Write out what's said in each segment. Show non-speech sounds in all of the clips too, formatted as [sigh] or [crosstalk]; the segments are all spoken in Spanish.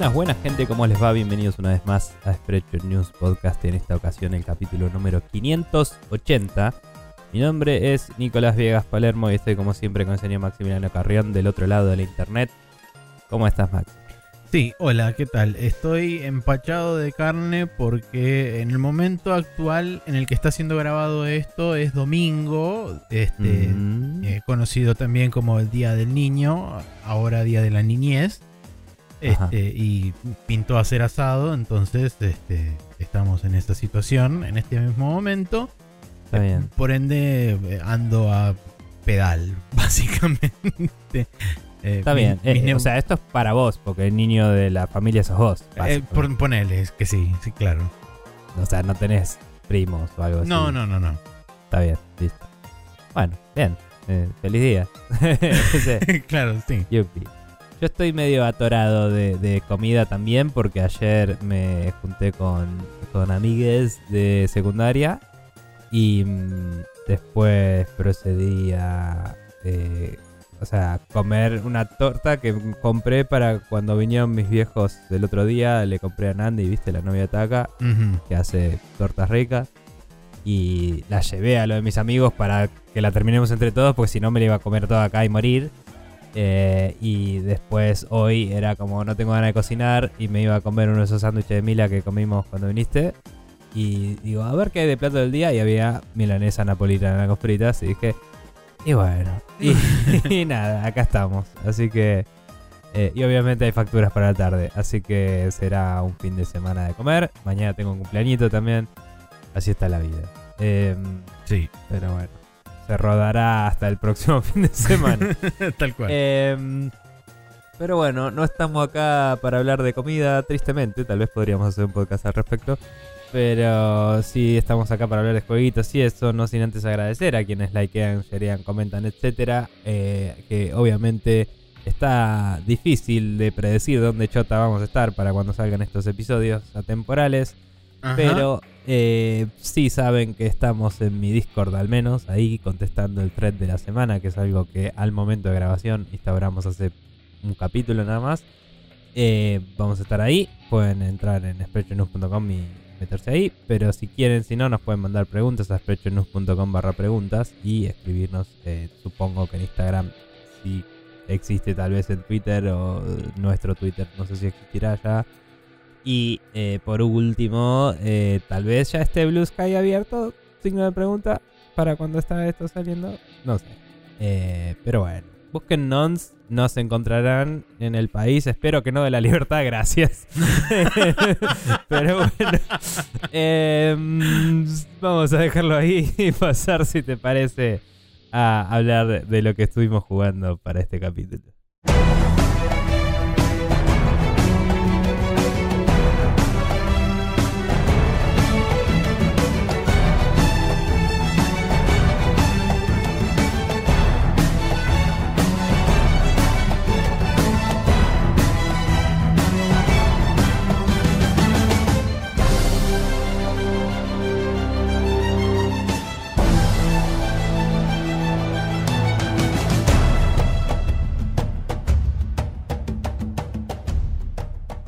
Buenas, buenas gente, ¿cómo les va? Bienvenidos una vez más a Spreadshot News Podcast, en esta ocasión el capítulo número 580. Mi nombre es Nicolás Viegas Palermo y estoy como siempre con el señor Maximiliano Carrión del otro lado de la internet. ¿Cómo estás, Max? Sí, hola, ¿qué tal? Estoy empachado de carne porque en el momento actual en el que está siendo grabado esto es domingo, este, Mm. eh, conocido también como el Día del Niño, ahora Día de la Niñez. Este, y pintó a ser asado, entonces este, estamos en esta situación en este mismo momento. Está bien. Por ende, eh, ando a pedal, [laughs] básicamente. Eh, Está bien. Eh, o sea, esto es para vos, porque el niño de la familia sos vos. eh, por- ponele, que sí, sí, claro. O sea, no tenés primos o algo así. No, no, no, no. Está bien, listo. Bueno, bien. Eh, feliz día. [laughs] [laughs] Claro, sí. Yupi. Yo estoy medio atorado de, de comida también porque ayer me junté con, con amigues de secundaria y mm, después procedí a, eh, o sea, comer una torta que compré para cuando vinieron mis viejos el otro día. Le compré a Nandi, viste, la novia Taca, Ujú. que hace tortas ricas. Y la llevé a lo de mis amigos para que la terminemos entre todos, porque si no me la iba a comer toda acá y morir. Eh, y después hoy era como no tengo ganas de cocinar y me iba a comer uno de esos sándwiches de Mila que comimos cuando viniste. Y digo, a ver qué hay de plato del día. Y había milanesa napolitana con fritas. Y dije, y bueno. Y, [laughs] y nada, acá estamos. Así que. eh, y obviamente hay facturas para la tarde. Así que será un fin de semana de comer. Mañana tengo un cumpleañito también. Así está la vida. Em, Sí, pero bueno. Se rodará hasta el próximo [laughs] fin de semana. [laughs] tal cual. Em, pero bueno, no estamos acá para hablar de comida, tristemente. Tal vez podríamos hacer un podcast al respecto. Pero sí estamos acá para hablar de jueguitos y eso, no sin antes agradecer a quienes likean, sharean, comentan, etcétera. eh, que obviamente está difícil de predecir dónde chota vamos a estar para cuando salgan estos episodios atemporales. Pero eh, sí saben que estamos en mi Discord al menos, ahí contestando el thread de la semana, que es algo que al momento de grabación instauramos hace un capítulo nada más. Eh, vamos a estar ahí, pueden entrar en sprechonews.com y meterse ahí, pero si quieren, si no, nos pueden mandar preguntas a sprechonews.com barra preguntas y escribirnos, eh, supongo que en Instagram, si existe tal vez en Twitter o nuestro Twitter, no sé si existirá ya. Y eh, por último, eh, tal vez ya esté Blue Sky abierto, signo de pregunta, para cuando está esto saliendo, no sé. Eh, pero bueno, busquen nons, nos encontrarán en el país, espero que no de la [laughs] libertad, gracias. [laughs] pero bueno, eh, vamos a dejarlo ahí y pasar, si te parece, a hablar de lo que estuvimos jugando para este capítulo.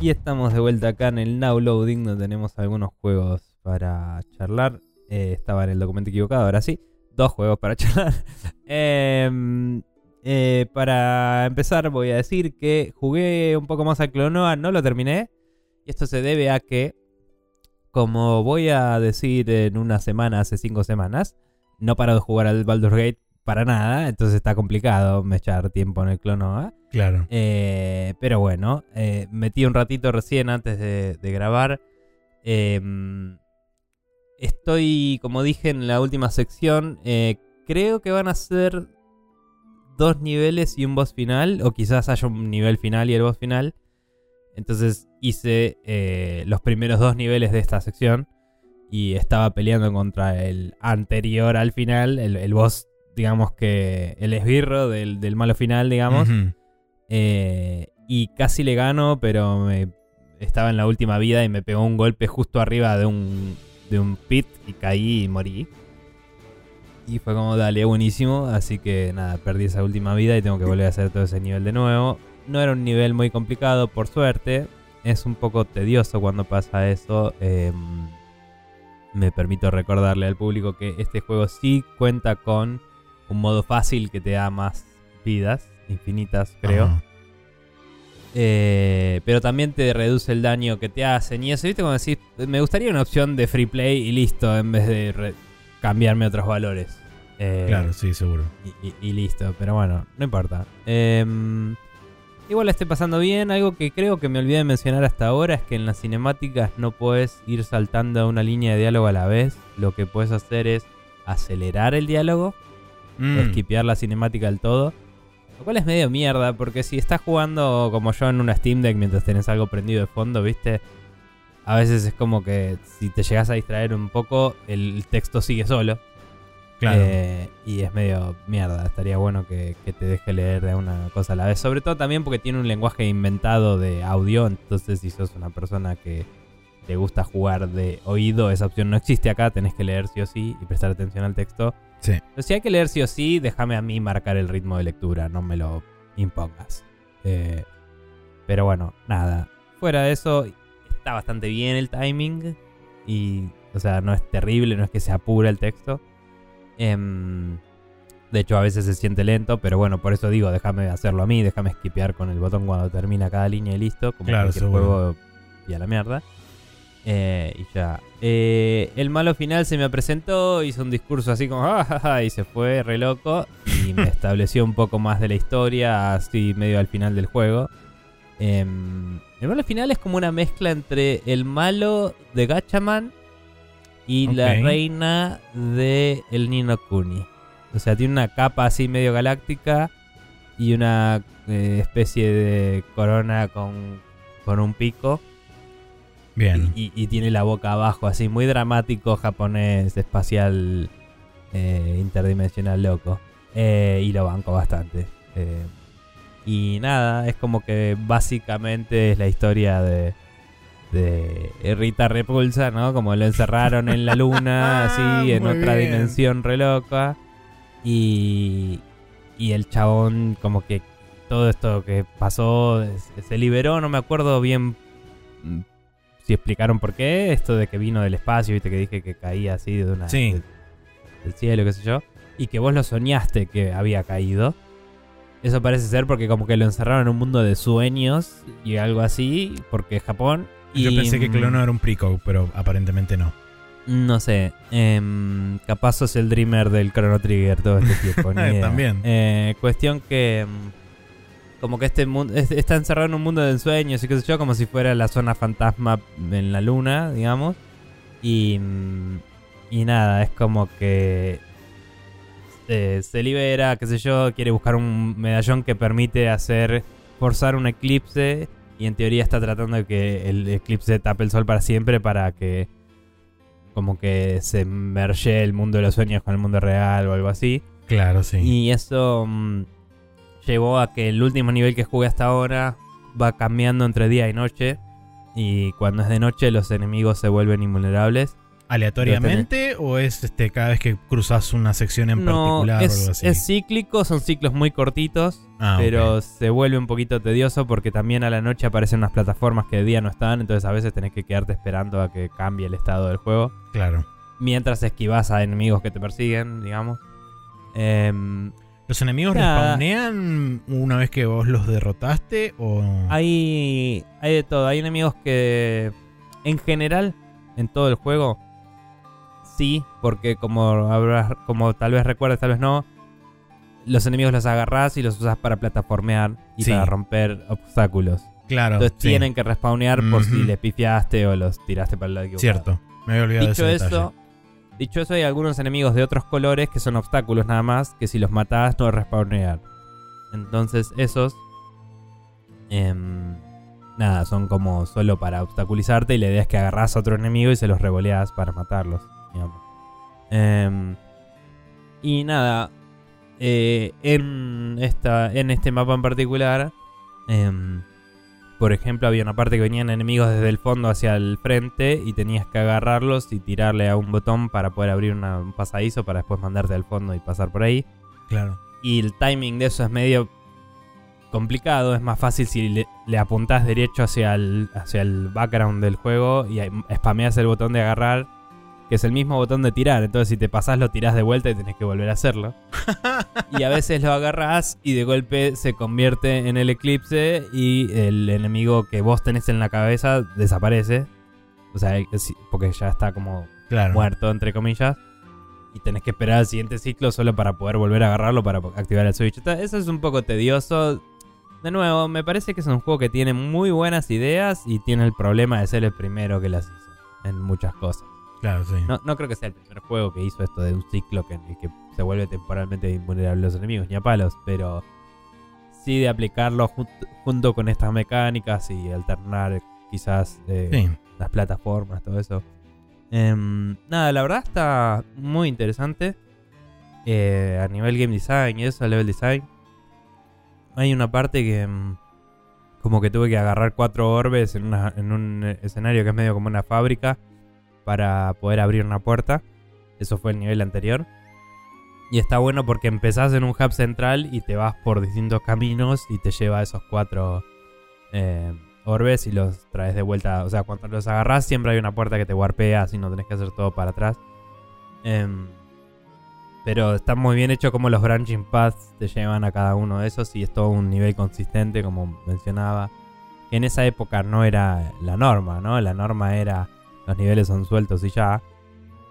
Y estamos de vuelta acá en el Now Loading, donde tenemos algunos juegos para charlar. Eh, estaba en el documento equivocado, ahora sí. Dos juegos para [laughs] charlar. Em, eh, para empezar, voy a decir que jugué un poco más a Clonoa, no lo terminé. Y esto se debe a que, como voy a decir en una semana, hace cinco semanas, no paro de jugar al Baldur's Gate para nada. Entonces está complicado me echar tiempo en el Clonoa. Claro. Eh, pero bueno, eh, metí un ratito recién antes de, de grabar. Em, estoy, como dije en la última sección, eh, creo que van a ser dos niveles y un boss final, o quizás haya un nivel final y el boss final. Entonces hice eh, los primeros dos niveles de esta sección y estaba peleando contra el anterior al final, el, el boss, digamos que el esbirro del, del malo final, digamos. Eh, y casi le gano, pero me- estaba en la última vida y me pegó un golpe justo arriba de un, de un pit y caí y morí. Y fue como, dale, buenísimo. Así que nada, perdí esa última vida y tengo que volver a hacer todo ese nivel de nuevo. No era un nivel muy complicado, por suerte. es un poco tedioso cuando pasa eso. em, me permito recordarle al público que este juego sí cuenta con un modo fácil que te da más vidas, infinitas creo. Ajá. Eh, pero también te reduce el daño que te hacen. Y eso, ¿viste? Como decís, me gustaría una opción de free play y listo, en vez de cambiarme otros valores. Eh, Claro, sí, seguro. y, y- y listo, pero bueno, no importa. Em, igual la estoy pasando bien. Algo que creo que me olvidé de mencionar hasta ahora es que en las cinemáticas no puedes ir saltando una línea de diálogo a la vez. Lo que puedes hacer es acelerar el diálogo Mm, esquipear la cinemática del todo. Lo cual es medio mierda, porque si estás jugando como yo en una Steam Deck mientras tenés algo prendido de fondo, ¿viste? A veces es como que si te llegas a distraer un poco, el texto sigue solo. claro. Eh, y es medio mierda. Estaría bueno que, que te deje leer de una cosa a la vez. Sobre todo también porque tiene un lenguaje inventado de audio. Entonces, si sos una persona que te gusta jugar de oído, esa opción no existe acá. Tenés que leer sí o sí y prestar atención al texto. Sí. Pero si hay que leer sí o sí, déjame a mí marcar el ritmo de lectura. No me lo impongas. Eh, pero bueno, nada. Fuera de eso, está bastante bien el timing. Y, o sea, no es terrible, no es que se apura el texto. Em, de hecho, a veces se siente lento, pero bueno, por eso digo, déjame hacerlo a mí, déjame skipear con el botón cuando termina cada línea y listo, como Claro, cualquier seguro. juego y a la mierda. Eh, y ya. Eh, el malo final se me presentó, hizo un discurso así como, "Ah, ja, ja", y se fue re loco, y me [laughs] estableció un poco más de la historia, así medio al final del juego. Em, el malo final es como una mezcla entre el malo de Gachaman y la reina de el Nino Kuni. O sea, tiene una capa así medio galáctica y una eh, especie de corona con, con un pico. Bien. Y, y tiene la boca abajo, así muy dramático, japonés, espacial, eh, interdimensional loco. Eh, y lo banco bastante. Eh, y nada, es como que básicamente es la historia de, de Rita Repulsa, ¿no? Como lo encerraron en la luna, [laughs] así, en Muy otra bien. dimensión re loca. Y, y el chabón, como que todo esto que pasó, se- liberó, no me acuerdo bien si explicaron por qué, esto de que vino del espacio, viste que dije que caía así de una Sí. de- del cielo, qué sé yo, y que vos lo soñaste que había caído. Eso parece ser porque como que lo encerraron en un mundo de sueños y algo así, porque es Japón. Yo y, pensé que mm, Clono era un prequel, pero aparentemente no. No sé, em, capaz sos el dreamer del Chrono Trigger todo este [laughs] tiempo. idea. También. Eh, cuestión que em, como que este mundo es- está encerrado en un mundo de ensueños y qué sé yo, como si fuera la zona fantasma en la luna, digamos. Y, mm, y nada, es como que eh, se libera, qué sé yo, quiere buscar un medallón que permite hacer forzar un eclipse y en teoría está tratando de que el eclipse tape el sol para siempre para que como que se merge el mundo de los sueños con el mundo real o algo así. Claro, sí. Y eso mm, llevó a que el último nivel que jugué hasta ahora va cambiando entre día y noche. Y cuando es de noche los enemigos se vuelven invulnerables. ¿Aleatoriamente o es este cada vez que cruzas una sección en no, particular o es, algo así? es cíclico, son ciclos muy cortitos. Ah, pero se vuelve un poquito tedioso porque también a la noche aparecen unas plataformas que de día no están. Entonces a veces tenés que quedarte esperando a que cambie el estado del juego. Claro. Mientras esquivas a enemigos que te persiguen, digamos. Em, ¿Los enemigos Nada. respawnean una vez que vos los derrotaste o...? Hay, hay de todo. Hay enemigos que, en general, en todo el juego, sí, porque como, habrás, como tal vez recuerdes, tal vez no, los enemigos los agarrás y los usas para plataformear y Sí. para romper obstáculos. Claro, Entonces sí. tienen que respawnear por si les pifiaste o los tiraste para el lado equivocado. Cierto. Me había olvidado Dicho de ese eso, dicho eso, hay algunos enemigos de otros colores que son obstáculos nada más, que si los matás no respawnean. Entonces esos, em, nada, son como solo para obstaculizarte y la idea es que agarrás a otro enemigo y se los revoleás para matarlos. Em, y nada, eh, en, esta, en este mapa en particular, em, por ejemplo, había una parte que venían enemigos desde el fondo hacia el frente y tenías que agarrarlos y tirarle a un botón para poder abrir una- un pasadizo para después mandarte al fondo y pasar por ahí. Claro. Y el timing de eso es medio complicado, es más fácil si le, le apuntás derecho hacia el, hacia el background del juego y spameas el botón de agarrar, que es el mismo botón de tirar. Entonces, si te pasás, lo tirás de vuelta y tenés que volver a hacerlo. [laughs] y a veces lo agarrás y de golpe se convierte en el eclipse y el enemigo que vos tenés en la cabeza desaparece. O sea, porque ya está como Claro. muerto, entre comillas. Y tenés que esperar al siguiente ciclo solo para poder volver a agarrarlo para activar el switch. Entonces, Eso es un poco tedioso. De nuevo, me parece que es un juego que tiene muy buenas ideas y tiene el problema de ser el primero que las hizo en muchas cosas. Claro, sí. No, no creo que sea el primer juego que hizo esto de un ciclo que, en el que se vuelve temporalmente invulnerable a los enemigos, ni a palos, pero sí de aplicarlo jun- junto con estas mecánicas y alternar quizás eh, Sí. las plataformas, todo eso. Em, nada, la verdad está muy interesante. Eh, a nivel game design y eso, level design. Hay una parte que em, como que tuve que agarrar cuatro orbes en, una- en un eh, escenario que es medio como una fábrica para poder abrir una puerta. Eso fue el nivel anterior. Y está bueno porque empezás en un hub central y te vas por distintos caminos y te lleva a esos cuatro eh, orbes y los traes de vuelta. O sea, cuando los agarrás siempre hay una puerta que te warpea, así no tenés que hacer todo para atrás. Em, pero está muy bien hecho como los branching paths te llevan a cada uno de esos y es todo un nivel consistente, como mencionaba. En esa época no era la norma, ¿no? La norma era los niveles son sueltos y ya.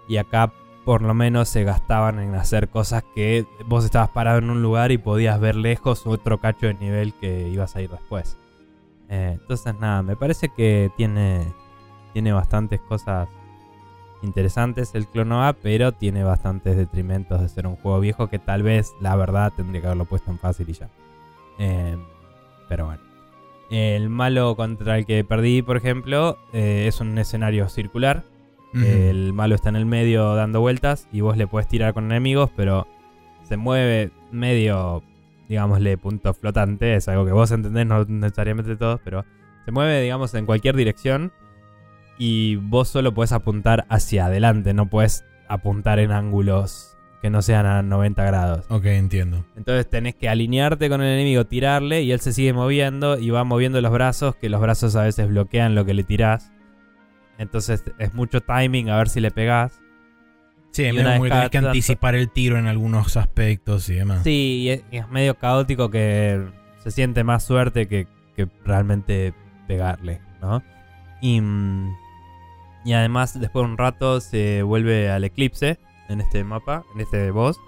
Y acá por lo menos se gastaban en hacer cosas que vos estabas parado en un lugar y podías ver lejos otro cacho de nivel que ibas a ir después. Eh, entonces nada, me parece que tiene, tiene bastantes cosas interesantes el Clonoa, pero tiene bastantes detrimentos de ser un juego viejo que tal vez la verdad tendría que haberlo puesto en fácil y ya. Eh, pero bueno. El malo contra el que perdí, por ejemplo, eh, es un escenario circular. El malo está en el medio dando vueltas y vos le puedes tirar con enemigos, pero se mueve medio, digámosle, punto flotante. Es algo que vos entendés, no necesariamente todos, pero se mueve, digamos, en cualquier dirección. Y vos solo puedes apuntar hacia adelante, no puedes apuntar en ángulos que no sean a 90 grados. Ok, entiendo. Entonces tenés que alinearte con el enemigo, tirarle y él se sigue moviendo y va moviendo los brazos, que los brazos a veces bloquean lo que le tirás. Entonces es mucho timing a ver si le pegás. Sí, una vez como que tenés anticipar el tiro en algunos aspectos y demás. Sí, y es, y es medio caótico que se siente más suerte que, que realmente pegarle, ¿no? Y, mm, y además después de un rato se vuelve al eclipse en este mapa, en este boss.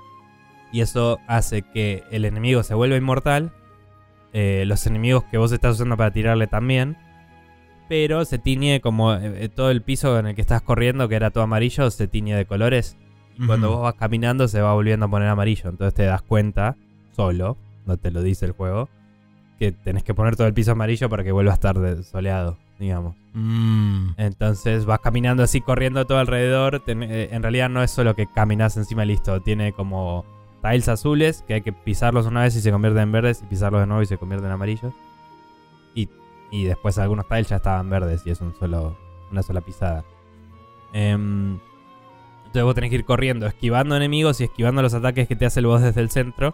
Y eso hace que el enemigo se vuelva inmortal. eh, los enemigos que vos estás usando para tirarle también. Pero se tiñe como eh, todo el piso en el que estás corriendo, que era todo amarillo, se tiñe de colores. Y cuando vos vas caminando se va volviendo a poner amarillo. Entonces te das cuenta, solo, no te lo dice el juego, que tenés que poner todo el piso amarillo para que vuelva a estar soleado, digamos. Mm, Entonces vas caminando así, corriendo todo alrededor. Ten- eh, en realidad no es solo que caminas encima y listo. Tiene como tiles azules que hay que pisarlos una vez y se convierten en verdes. Y pisarlos de nuevo y se convierten en amarillos. Y, y después algunos tiles ya estaban verdes y es un solo, una sola pisada. Em, entonces vos tenés que ir corriendo, esquivando enemigos y esquivando los ataques que te hace el boss desde el centro.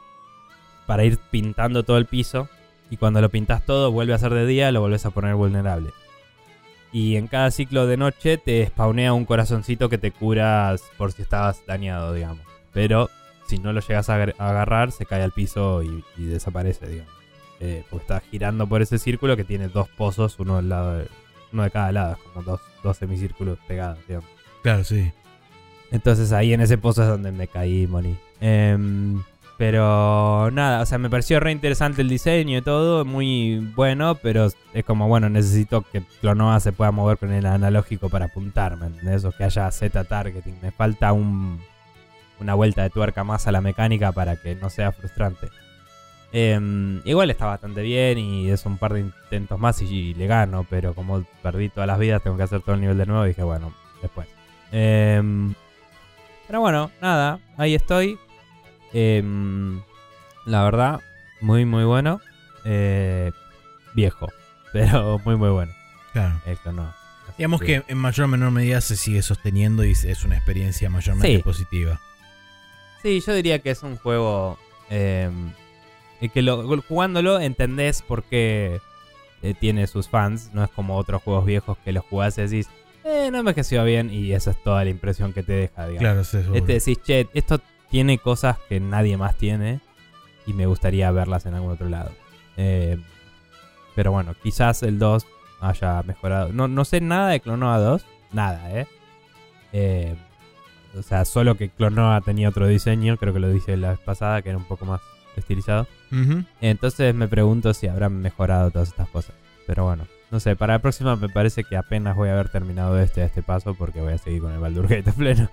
Para ir pintando todo el piso. Y cuando lo pintas todo, vuelve a ser de día, lo volvés a poner vulnerable. Y en cada ciclo de noche te spawnea un corazoncito que te curas por si estabas dañado, digamos. Pero si no lo llegas a agar- a agarrar, se cae al piso y, y desaparece, digamos. Eh, porque está girando por ese círculo que tiene dos pozos, uno, al lado de, uno de cada lado, es como dos, dos semicírculos pegados, digamos. claro, sí. Entonces ahí en ese pozo es donde me caí y morí. Pero nada, o sea, me pareció re interesante el diseño y todo, muy bueno, pero es como, bueno, necesito que Clonoa se pueda mover con el analógico para apuntar, ¿me entendés? O que haya Z targeting. Me falta un, una vuelta de tuerca más a la mecánica para que no sea frustrante. Em, igual está bastante bien y es un par de intentos más y, le gano, pero como perdí todas las vidas, tengo que hacer todo el nivel de nuevo y dije, bueno, después. Em, pero bueno, nada, ahí estoy. Em, la verdad, muy, muy bueno. Eh, viejo, [laughs] pero muy, muy bueno. Claro. Esto no. Así Digamos que en mayor o menor medida se sigue sosteniendo y es una experiencia mayormente Sí. positiva. Sí, yo diría que es un juego em, que lo, jugándolo entendés por qué eh, tiene sus fans. No es como otros juegos viejos que los jugás y decís, eh, no envejeció bien y esa es toda la impresión que te deja, digamos. Claro, sí. Este decís, che, esto tiene cosas que nadie más tiene y me gustaría verlas en algún otro lado. Eh, pero bueno, quizás el 2 haya mejorado. No, no sé nada de Clonoa 2, nada, ¿eh? Eh, o sea, solo que Clonoa tenía otro diseño, creo que lo dije la vez pasada, que era un poco más estilizado. Entonces me pregunto si habrán mejorado todas estas cosas. Pero bueno, no sé, para la próxima me parece que apenas voy a haber terminado este a este paso porque voy a seguir con el Baldur Gate [laughs] pleno.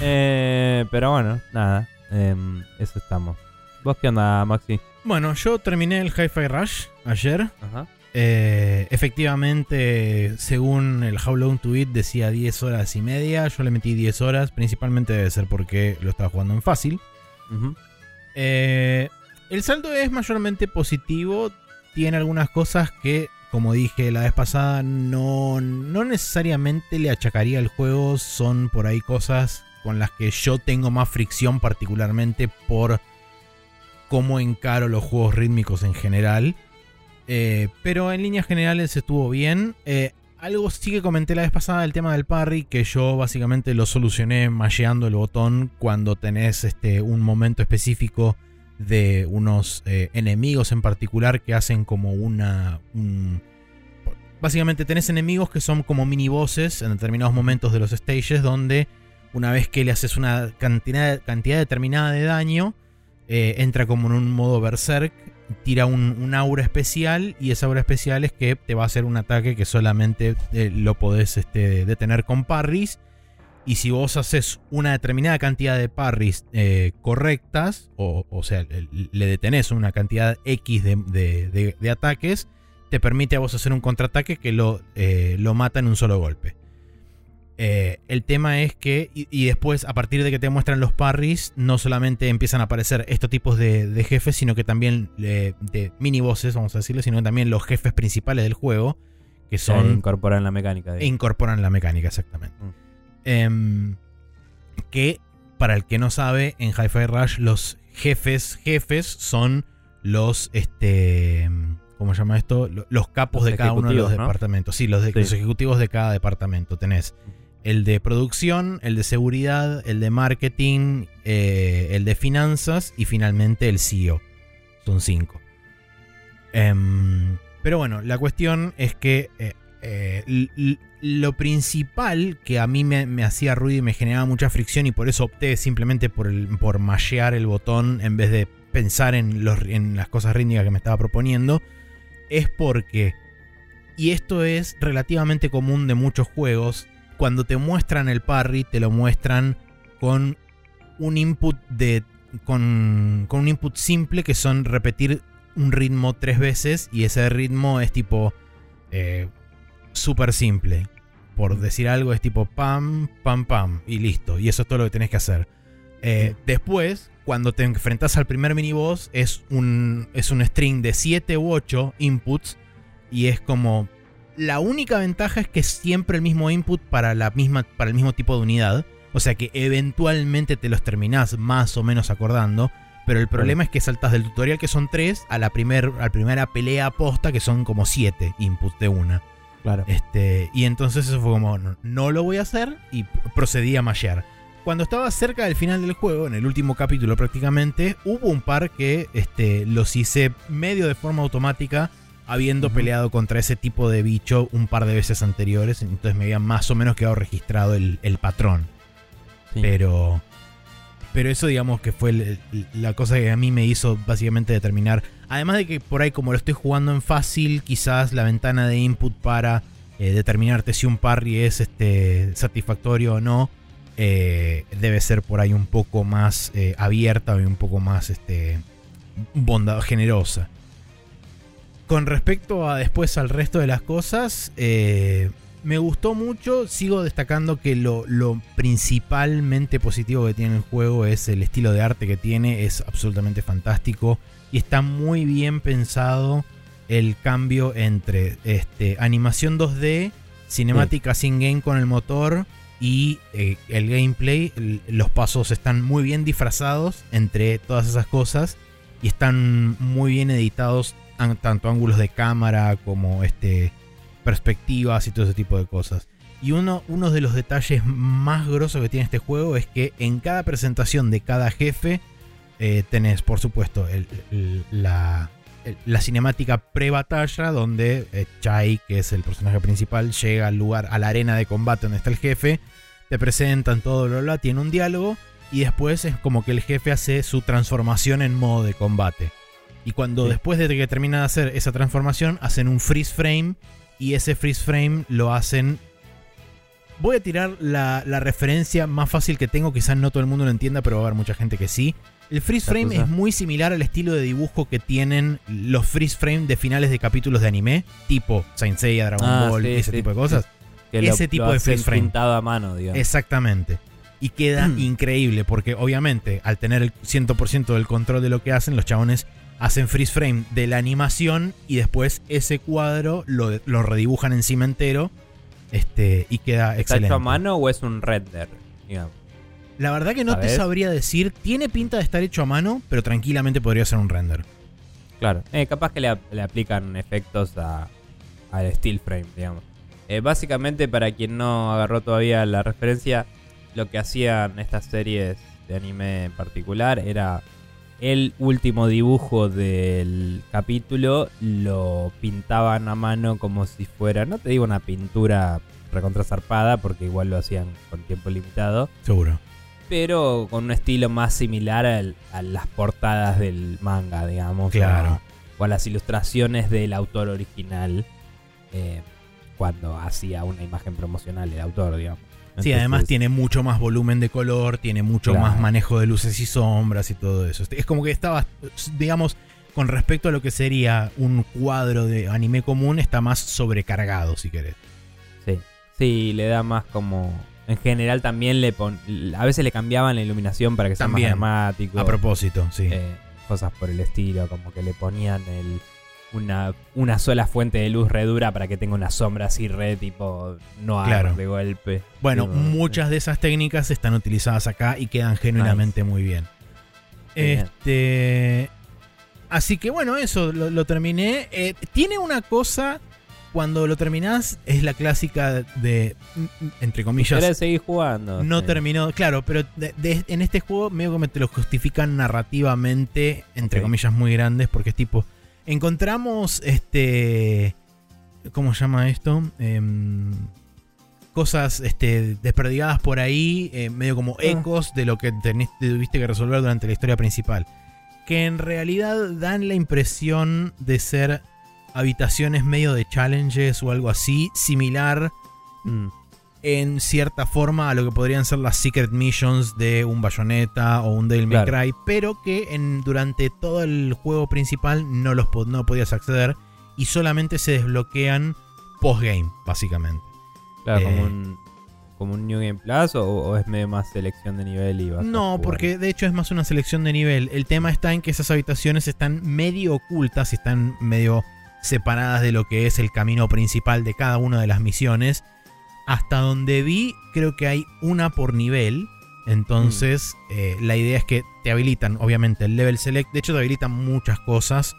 Eh, pero bueno, nada, em, eso estamos. ¿Vos qué onda, Maxi? Bueno, yo terminé el Hi-Fi Rush ayer. Ajá. Eh, efectivamente, según el How Long to decía 10 horas y media. Yo le metí 10 horas. Principalmente debe ser porque lo estaba jugando en fácil. Eh, el saldo es mayormente positivo. Tiene algunas cosas que, como dije la vez pasada, no, no necesariamente le achacaría al juego. Son por ahí cosas con las que yo tengo más fricción, particularmente por cómo encaro los juegos rítmicos en general. Eh, pero en líneas generales estuvo bien. Eh, algo sí que comenté la vez pasada, el tema del parry, que yo básicamente lo solucioné masheando el botón cuando tenés este, un momento específico de unos eh, enemigos en particular que hacen como una... un- básicamente tenés enemigos que son como mini bosses en determinados momentos de los stages donde una vez que le haces una cantidad, cantidad determinada de daño, eh, entra como en un modo berserk, tira un, aura especial y esa aura especial es que te va a hacer un ataque que solamente eh, lo podés este, detener con parries. Y si vos haces una determinada cantidad de parries eh, correctas, o, sea, le, detenés una cantidad X de, de- ataques, te permite a vos hacer un contraataque que lo, lo mata en un solo golpe. Eh, el tema es que, y, y después, a partir de que te muestran los parries, no solamente empiezan a aparecer estos tipos de, de jefes, sino que también eh, de mini bosses, vamos a decirlo, sino también los jefes principales del juego, que son incorporan la mecánica. digamos. incorporan la mecánica, exactamente. Mm. Em, que, para el que no sabe, en Hi-Fi Rush los jefes, jefes son los, este, ¿cómo se llama esto? Lo- Los capos Los de cada uno de los departamentos. Sí, los, de- Sí. los ejecutivos de cada departamento. Tenés el de producción, el de seguridad, el de marketing, eh, el de finanzas y finalmente el CEO. Son cinco. Em, pero bueno, la cuestión es que eh, eh, lo principal que a mí me, hacía ruido y me generaba mucha fricción y por eso opté simplemente por, por mashear el botón en vez de pensar en, en las cosas rítmicas que me estaba proponiendo, es porque, y esto es relativamente común de muchos juegos, cuando te muestran el parry, te lo muestran con un input de. con, con un input simple que son repetir un ritmo tres veces. Y ese ritmo es tipo. eh, súper simple. Por decir algo, es tipo pam, pam, pam. Y listo. Y eso es todo lo que tenés que hacer. Eh, después, cuando te enfrentas al primer miniboss, es un, es un string de 7 u 8 inputs. Y es como la única ventaja es que es siempre el mismo input para, la misma, para el mismo tipo de unidad. O sea que eventualmente te los terminás más o menos acordando. Pero el problema es que saltas del tutorial que son 3 a la, primer, a la primera pelea posta que son como 7 inputs de una. Claro. Este, y entonces eso fue como, no, no lo voy a hacer y procedí a mashear. Cuando estaba cerca del final del juego, en el último capítulo prácticamente, hubo un par que este, los hice medio de forma automática, habiendo peleado contra ese tipo de bicho un par de veces anteriores, entonces me había más o menos quedado registrado el, el patrón. Sí. Pero, pero eso digamos que fue el- el- la cosa que a mí me hizo básicamente determinar. Además de que por ahí como lo estoy jugando en fácil, quizás la ventana de input para eh, determinarte si un parry es este, satisfactorio o no, eh, debe ser por ahí un poco más eh, abierta y un poco más este, bondad, generosa. Con respecto a después al resto de las cosas, eh, me gustó mucho. Sigo destacando que lo, lo principalmente positivo que tiene el juego es el estilo de arte que tiene. Es absolutamente fantástico. Y está muy bien pensado el cambio entre este, animación 2D, cinemática sin game con el motor y eh, el gameplay. El- los pasos están muy bien disfrazados entre todas esas cosas. y están muy bien editados, tanto ángulos de cámara como este, perspectivas y todo ese tipo de cosas. Y uno, uno de los detalles más grosos que tiene este juego es que en cada presentación de cada jefe eh, tenés, por supuesto, el- la, la cinemática pre-batalla donde eh, Chai, que es el personaje principal, llega al lugar, a la arena de combate donde está el jefe, te presentan todo, bla, bla, tiene un diálogo y después es como que el jefe hace su transformación en modo de combate. Y cuando Sí. después de que termina de hacer esa transformación, hacen un freeze frame y ese freeze frame lo hacen... Voy a tirar la, la referencia más fácil que tengo, quizás no todo el mundo lo entienda, pero va a haber mucha gente que sí. El freeze frame es muy similar al estilo de dibujo que tienen los freeze frame de finales de capítulos de anime, tipo Saint Seiya, Dragon Ah, Ball, sí, ese sí, tipo de cosas. Que ese lo tipo de freeze frame. pintado a mano, digamos. Exactamente. Y queda Mm. [clears throat] increíble porque obviamente al tener el 100% del control de lo que hacen, los chabones hacen freeze frame de la animación y después ese cuadro lo, lo redibujan encima entero este, y queda ¿Está excelente. hecho a mano o es un render? Digamos. La verdad que no te sabría decir, tiene pinta de estar hecho a mano, pero tranquilamente podría ser un render. Claro. Eh, capaz que le, le aplican efectos a, al steel frame, digamos. Eh, básicamente, para quien no agarró todavía la referencia, lo que hacían estas series de anime en particular era el último dibujo del capítulo lo pintaban a mano como si fuera, no te digo una pintura recontra zarpada, porque igual lo hacían con tiempo limitado, Seguro. pero con un estilo más similar al- a las portadas del manga, digamos. Claro. O a, o a las ilustraciones del autor original. eh, cuando hacía una imagen promocional el autor, digamos. Sí, además tiene mucho más volumen de color, tiene mucho Claro. más manejo de luces y sombras y todo eso. Es como que estaba, digamos, con respecto a lo que sería un cuadro de anime común, está más sobrecargado, si querés. Sí, sí, le da más como. En general también le pon, a veces le cambiaban la iluminación para que sea más dramático. A propósito, sí. eh, cosas por el estilo, como que le ponían el, una, una sola fuente de luz redura para que tenga una sombra así re tipo no Claro. de golpe. Bueno, muchas de esas técnicas están utilizadas acá y quedan genuinamente muy bien. Bien. Este. Así que bueno, eso lo, lo terminé. Eh, tiene una cosa. Cuando lo terminás, es la clásica de. mm, Entre comillas. ¿Querés seguir jugando? No Sí. terminó, claro, pero de- de- en este juego medio como te lo justifican narrativamente, entre comillas muy grandes, porque es tipo, encontramos este, ¿cómo se llama esto? Em, cosas este, desperdigadas por ahí, eh, medio como ecos de lo que tenés- tuviste que resolver durante la historia principal, que en realidad dan la impresión de ser habitaciones medio de challenges o algo así, similar Mm, en cierta forma a lo que podrían ser las secret missions de un Bayonetta o un Devil May Claro. Cry, pero que en, durante todo el juego principal no los no podías acceder y solamente se desbloquean post-game, básicamente. claro, Eh. como un como un New Game Plus o, o es medio más selección de nivel y vas No, porque de hecho es más una selección de nivel. El tema está en que esas habitaciones están medio ocultas y están medio separadas de lo que es el camino principal de cada una de las misiones. Hasta donde vi, creo que hay una por nivel. Entonces, eh, la idea es que te habilitan, obviamente, el level select. De hecho, te habilitan muchas cosas.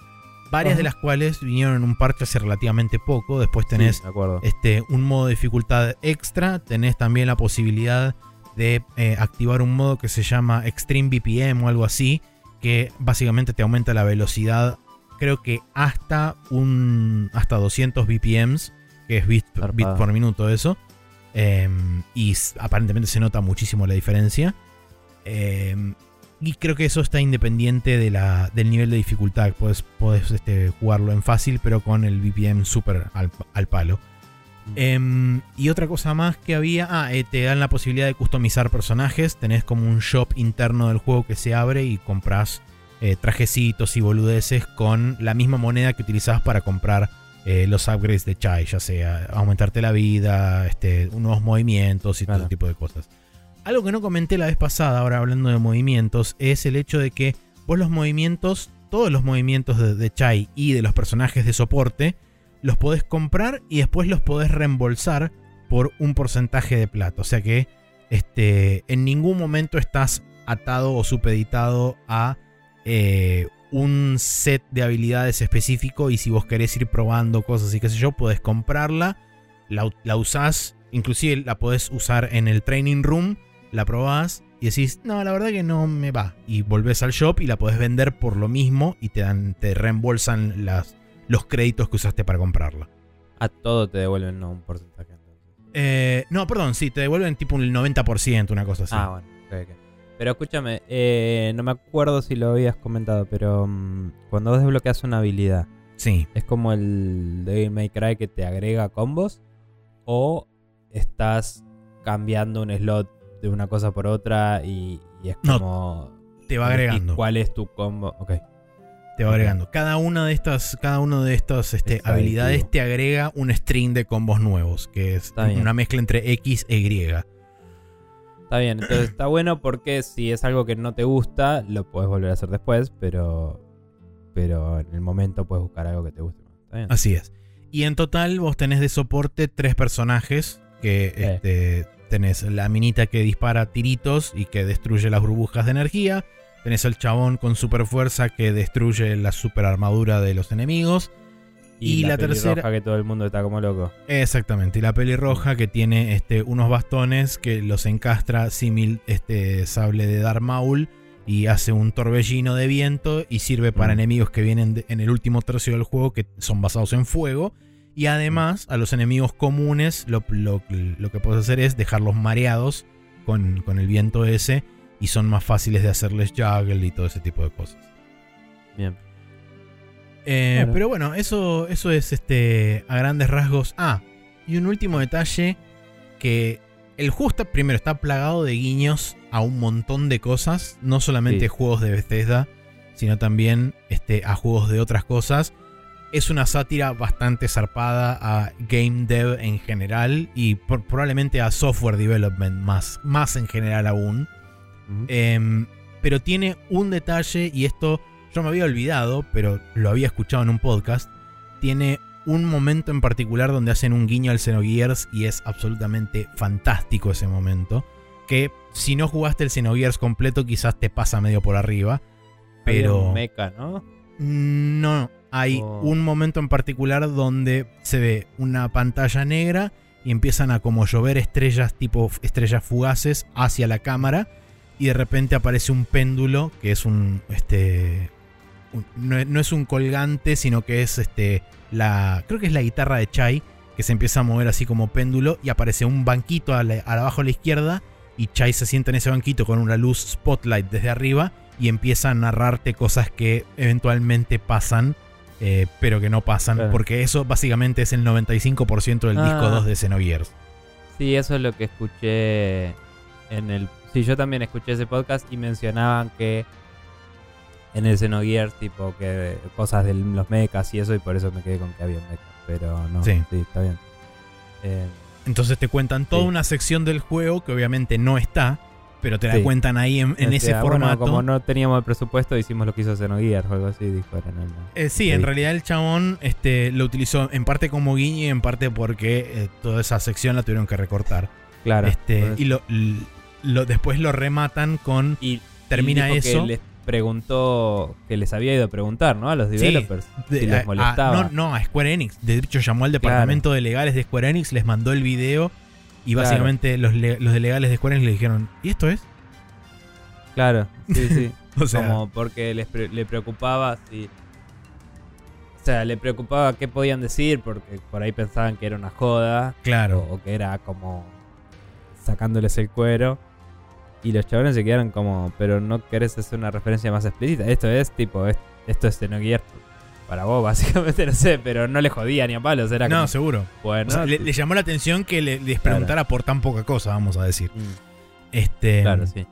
Varias de las cuales vinieron en un parche hace relativamente poco. Después Sí, tenés de este, un modo de dificultad extra. Tenés también la posibilidad de eh, activar un modo que se llama Extreme BPM o algo así, que básicamente te aumenta la velocidad, creo que hasta un hasta 200 BPMs, que es bit, Zarpado. bit por minuto eso. Em, y aparentemente se nota muchísimo la diferencia. Em, y creo que eso está independiente de la, del nivel de dificultad. Puedes, puedes este, jugarlo en fácil, pero con el BPM súper al, al palo. Em, y otra cosa más que había, ah, eh, te dan la posibilidad de customizar personajes. Tenés como un shop interno del juego que se abre y compras eh, trajecitos y boludeces con la misma moneda que utilizabas para comprar eh, los upgrades de Chai, ya sea aumentarte la vida, este, nuevos movimientos y todo ese tipo de cosas. Algo que no comenté la vez pasada, ahora hablando de movimientos, es el hecho de que vos los movimientos, todos los movimientos de, de Chai y de los personajes de soporte, los podés comprar y después los podés reembolsar por un porcentaje de plata. O sea que este, en ningún momento estás atado o supeditado a eh, un set de habilidades específico y si vos querés ir probando cosas y qué sé yo, podés comprarla, la, la usás, inclusive la podés usar en el training room, la probás y decís, no, la verdad que no me va. Y volvés al shop y la podés vender por lo mismo y te, dan, te reembolsan las, los créditos que usaste para comprarla. A todo te devuelven no, un porcentaje. Eh, no, perdón, sí, te devuelven tipo un 90%, una cosa así. Ah, bueno. ok, ok. Pero escúchame, eh, no me acuerdo si lo habías comentado, pero mm, cuando vos desbloqueas una habilidad, Sí. ¿es como el Devil May Cry que te agrega combos? ¿O estás cambiando un slot de una cosa por otra y, y es No, como... Te va ¿y agregando. ¿Cuál es tu combo? Ok. Te va agregando. Cada una de estas, cada uno de estas este, Es habilidades te agrega un string de combos nuevos, que es Está bien. una mezcla entre X e Y. Está bien, entonces [clears throat] está bueno porque si es algo que no te gusta, lo puedes volver a hacer después, pero, pero en el momento puedes buscar algo que te guste más. Está bien. Así es. Y en total vos tenés de soporte tres personajes que este, tenés la minita que dispara tiritos y que destruye las burbujas de energía. Tenés el chabón con super fuerza que destruye la super armadura de los enemigos. Y la tercera- pelirroja que todo el mundo está como loco. Exactamente, y la pelirroja que tiene este, unos bastones que los encastra símil este sable de Darth Maul y hace un torbellino de viento y sirve para Mm. enemigos que vienen de- en el último tercio del juego que son basados en fuego. Y además a los enemigos comunes lo, lo- lo que puedes hacer es dejarlos mareados con, con el viento ese y son más fáciles de hacerles juggle y todo ese tipo de cosas. Bien. Eh, Claro. Pero bueno, eso, eso es este, a grandes rasgos. Ah, y un último detalle que el está, primero está plagado de guiños a un montón de cosas, no solamente Sí. juegos de Bethesda, sino también este, a juegos de otras cosas. Es una sátira bastante zarpada a game dev en general y por- probablemente a software development más, más en general aún. Em, pero tiene un detalle, y esto yo me había olvidado, pero lo había escuchado en un podcast. Tiene un momento en particular donde hacen un guiño al Xenogears y es absolutamente fantástico ese momento. Que si no jugaste el Xenogears completo, quizás te pasa medio por arriba. Pero un mecha, ¿no? no, hay Oh. un momento en particular donde se ve una pantalla negra y empiezan a como llover estrellas tipo estrellas fugaces hacia la cámara y de repente aparece un péndulo que es un este un- no, es- no es un colgante sino que es este la creo que es la guitarra de Chai que se empieza a mover así como péndulo y aparece un banquito a la- abajo a la izquierda y Chai se sienta en ese banquito con una luz spotlight desde arriba y empieza a narrarte cosas que eventualmente pasan, eh, pero que no pasan, Claro. porque eso básicamente es el 95% del Ah. disco 2 de Xenogears. Sí, eso es lo que escuché en el... Sí, yo también escuché ese podcast y mencionaban que en el Xenogears, tipo, que cosas de los mechas y eso, y por eso me quedé con que había mechas. Pero no, Sí. sí, está bien. Eh, Entonces te cuentan toda Sí. una sección del juego que obviamente no está, pero te la Sí. cuentan ahí en, en o ese bueno, formato. como no teníamos el presupuesto, hicimos lo que hizo Xenogears o algo así, dijo en el... Eh, sí, en realidad el chabón este, lo utilizó en parte como guiño y en parte porque eh, toda esa sección la tuvieron que recortar. Claro. este, y lo, lo- después lo rematan con Y- termina y eso. Que les preguntó, que les había ido a preguntar, ¿no? A los Sí, developers. de- si a- les a- molestaba. no, no, a Square Enix. De hecho, llamó al departamento de legales de Square Enix, les mandó el video y Claro. básicamente los, los de legales de Square Enix le dijeron, ¿y esto es? Claro, sí, sí. [laughs] O sea, como porque les pre- le preocupaba si. O sea, le preocupaba qué podían decir, porque por ahí pensaban que era una joda. claro. O, o que era como sacándoles el cuero. Y los chavales se quedaron como, pero no querés hacer una referencia más explícita. Esto es tipo, es- esto es Xenogears para vos, [laughs] básicamente, no sé, pero no le jodía ni a palos. Era No, como, seguro. bueno, O sea, le, le llamó la atención que le- les preguntara por tan poca cosa, vamos a decir. mm, Este, claro, sí.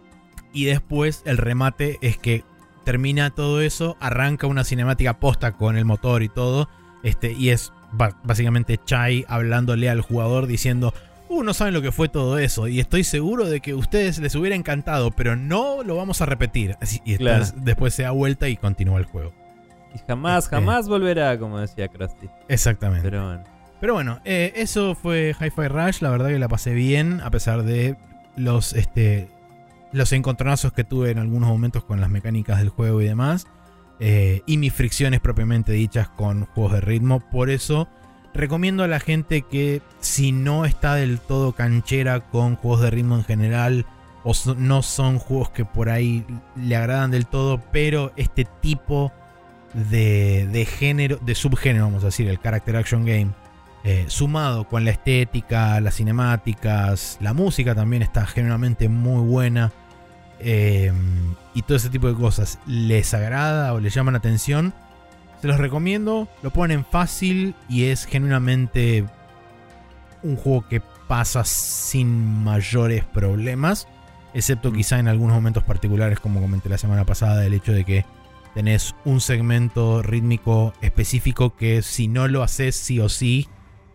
Y después el remate es que termina todo eso, arranca una cinemática posta con el motor y todo. Este, y es básicamente Chai hablándole al jugador diciendo. Uh, no saben lo que fue todo eso. Y estoy seguro de que a ustedes les hubiera encantado, pero no lo vamos a repetir. Así- y Claro. después, después se da vuelta y continúa el juego. Y jamás, Este- jamás volverá, como decía Krusty. Exactamente. Pero bueno. Pero bueno, eh, eso fue Hi-Fi Rush. La verdad que la pasé bien, a pesar de los, este, los encontronazos que tuve en algunos momentos con las mecánicas del juego y demás. eh, y mis fricciones propiamente dichas con juegos de ritmo. Por eso recomiendo a la gente que si no está del todo canchera con juegos de ritmo en general, o no son juegos que por ahí le agradan del todo, pero este tipo de, de género, de subgénero, vamos a decir, el character action game, eh, sumado con la estética, las cinemáticas, la música también está genuinamente muy buena. Eh, y todo ese tipo de cosas les agrada o les llaman la atención, se los recomiendo. Lo ponen fácil y es genuinamente un juego que pasa sin mayores problemas. Excepto mm. quizá en algunos momentos particulares, como comenté la semana pasada, el hecho de que tenés un segmento rítmico específico que si no lo haces sí o sí,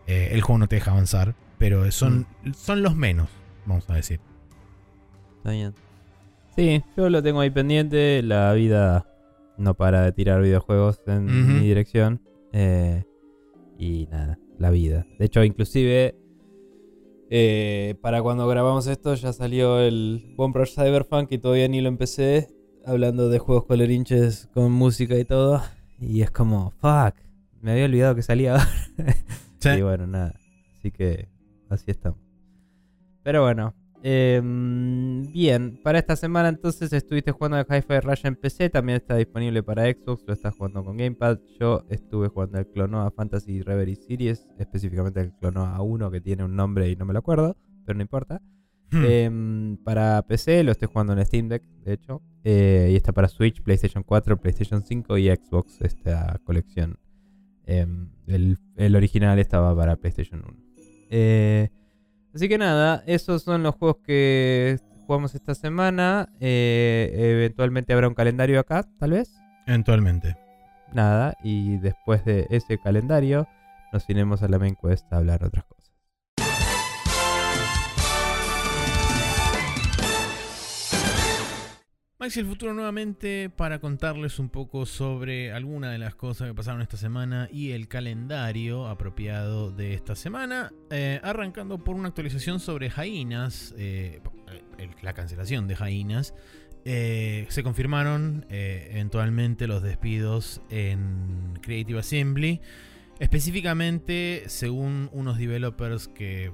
eh, el juego no te deja avanzar. Pero son, mm. son los menos, vamos a decir. Está bien. Sí, yo lo tengo ahí pendiente. La vida no para de tirar videojuegos en mi dirección. Eh, y nada, la vida. De hecho, inclusive eh, para cuando grabamos esto ya salió el One Project Cyberpunk y todavía ni lo empecé. Hablando de juegos colerinches con música y todo. Y es como, fuck, me había olvidado que salía [laughs] Y bueno, nada. Así que así estamos. Pero bueno, Em, bien, para esta semana entonces estuviste jugando al Hi-Fi Rush en PC, también está disponible para Xbox, lo estás jugando con Gamepad. Yo estuve jugando el Clonoa Fantasy Reverie Series, específicamente el Clonoa 1 que tiene un nombre y no me lo acuerdo, pero no importa. Hmm. Em, para PC lo estoy jugando en Steam Deck, de hecho, eh, y está para Switch, PlayStation 4, PlayStation 5 y Xbox, esta colección. Em, el, el original estaba para PlayStation 1. Eh, Así que nada, esos son los juegos que jugamos esta semana. Eh, eventualmente habrá un calendario acá, tal vez. Eventualmente. Nada, y después de ese calendario nos iremos a la main quest a hablar otras cosas. Maxi el futuro nuevamente para contarles un poco sobre alguna de las cosas que pasaron esta semana y el calendario apropiado de esta semana, eh, arrancando por una actualización sobre Jainas, eh, la cancelación de Jainas. Eh, se confirmaron eventualmente los despidos en Creative Assembly, específicamente según unos developers que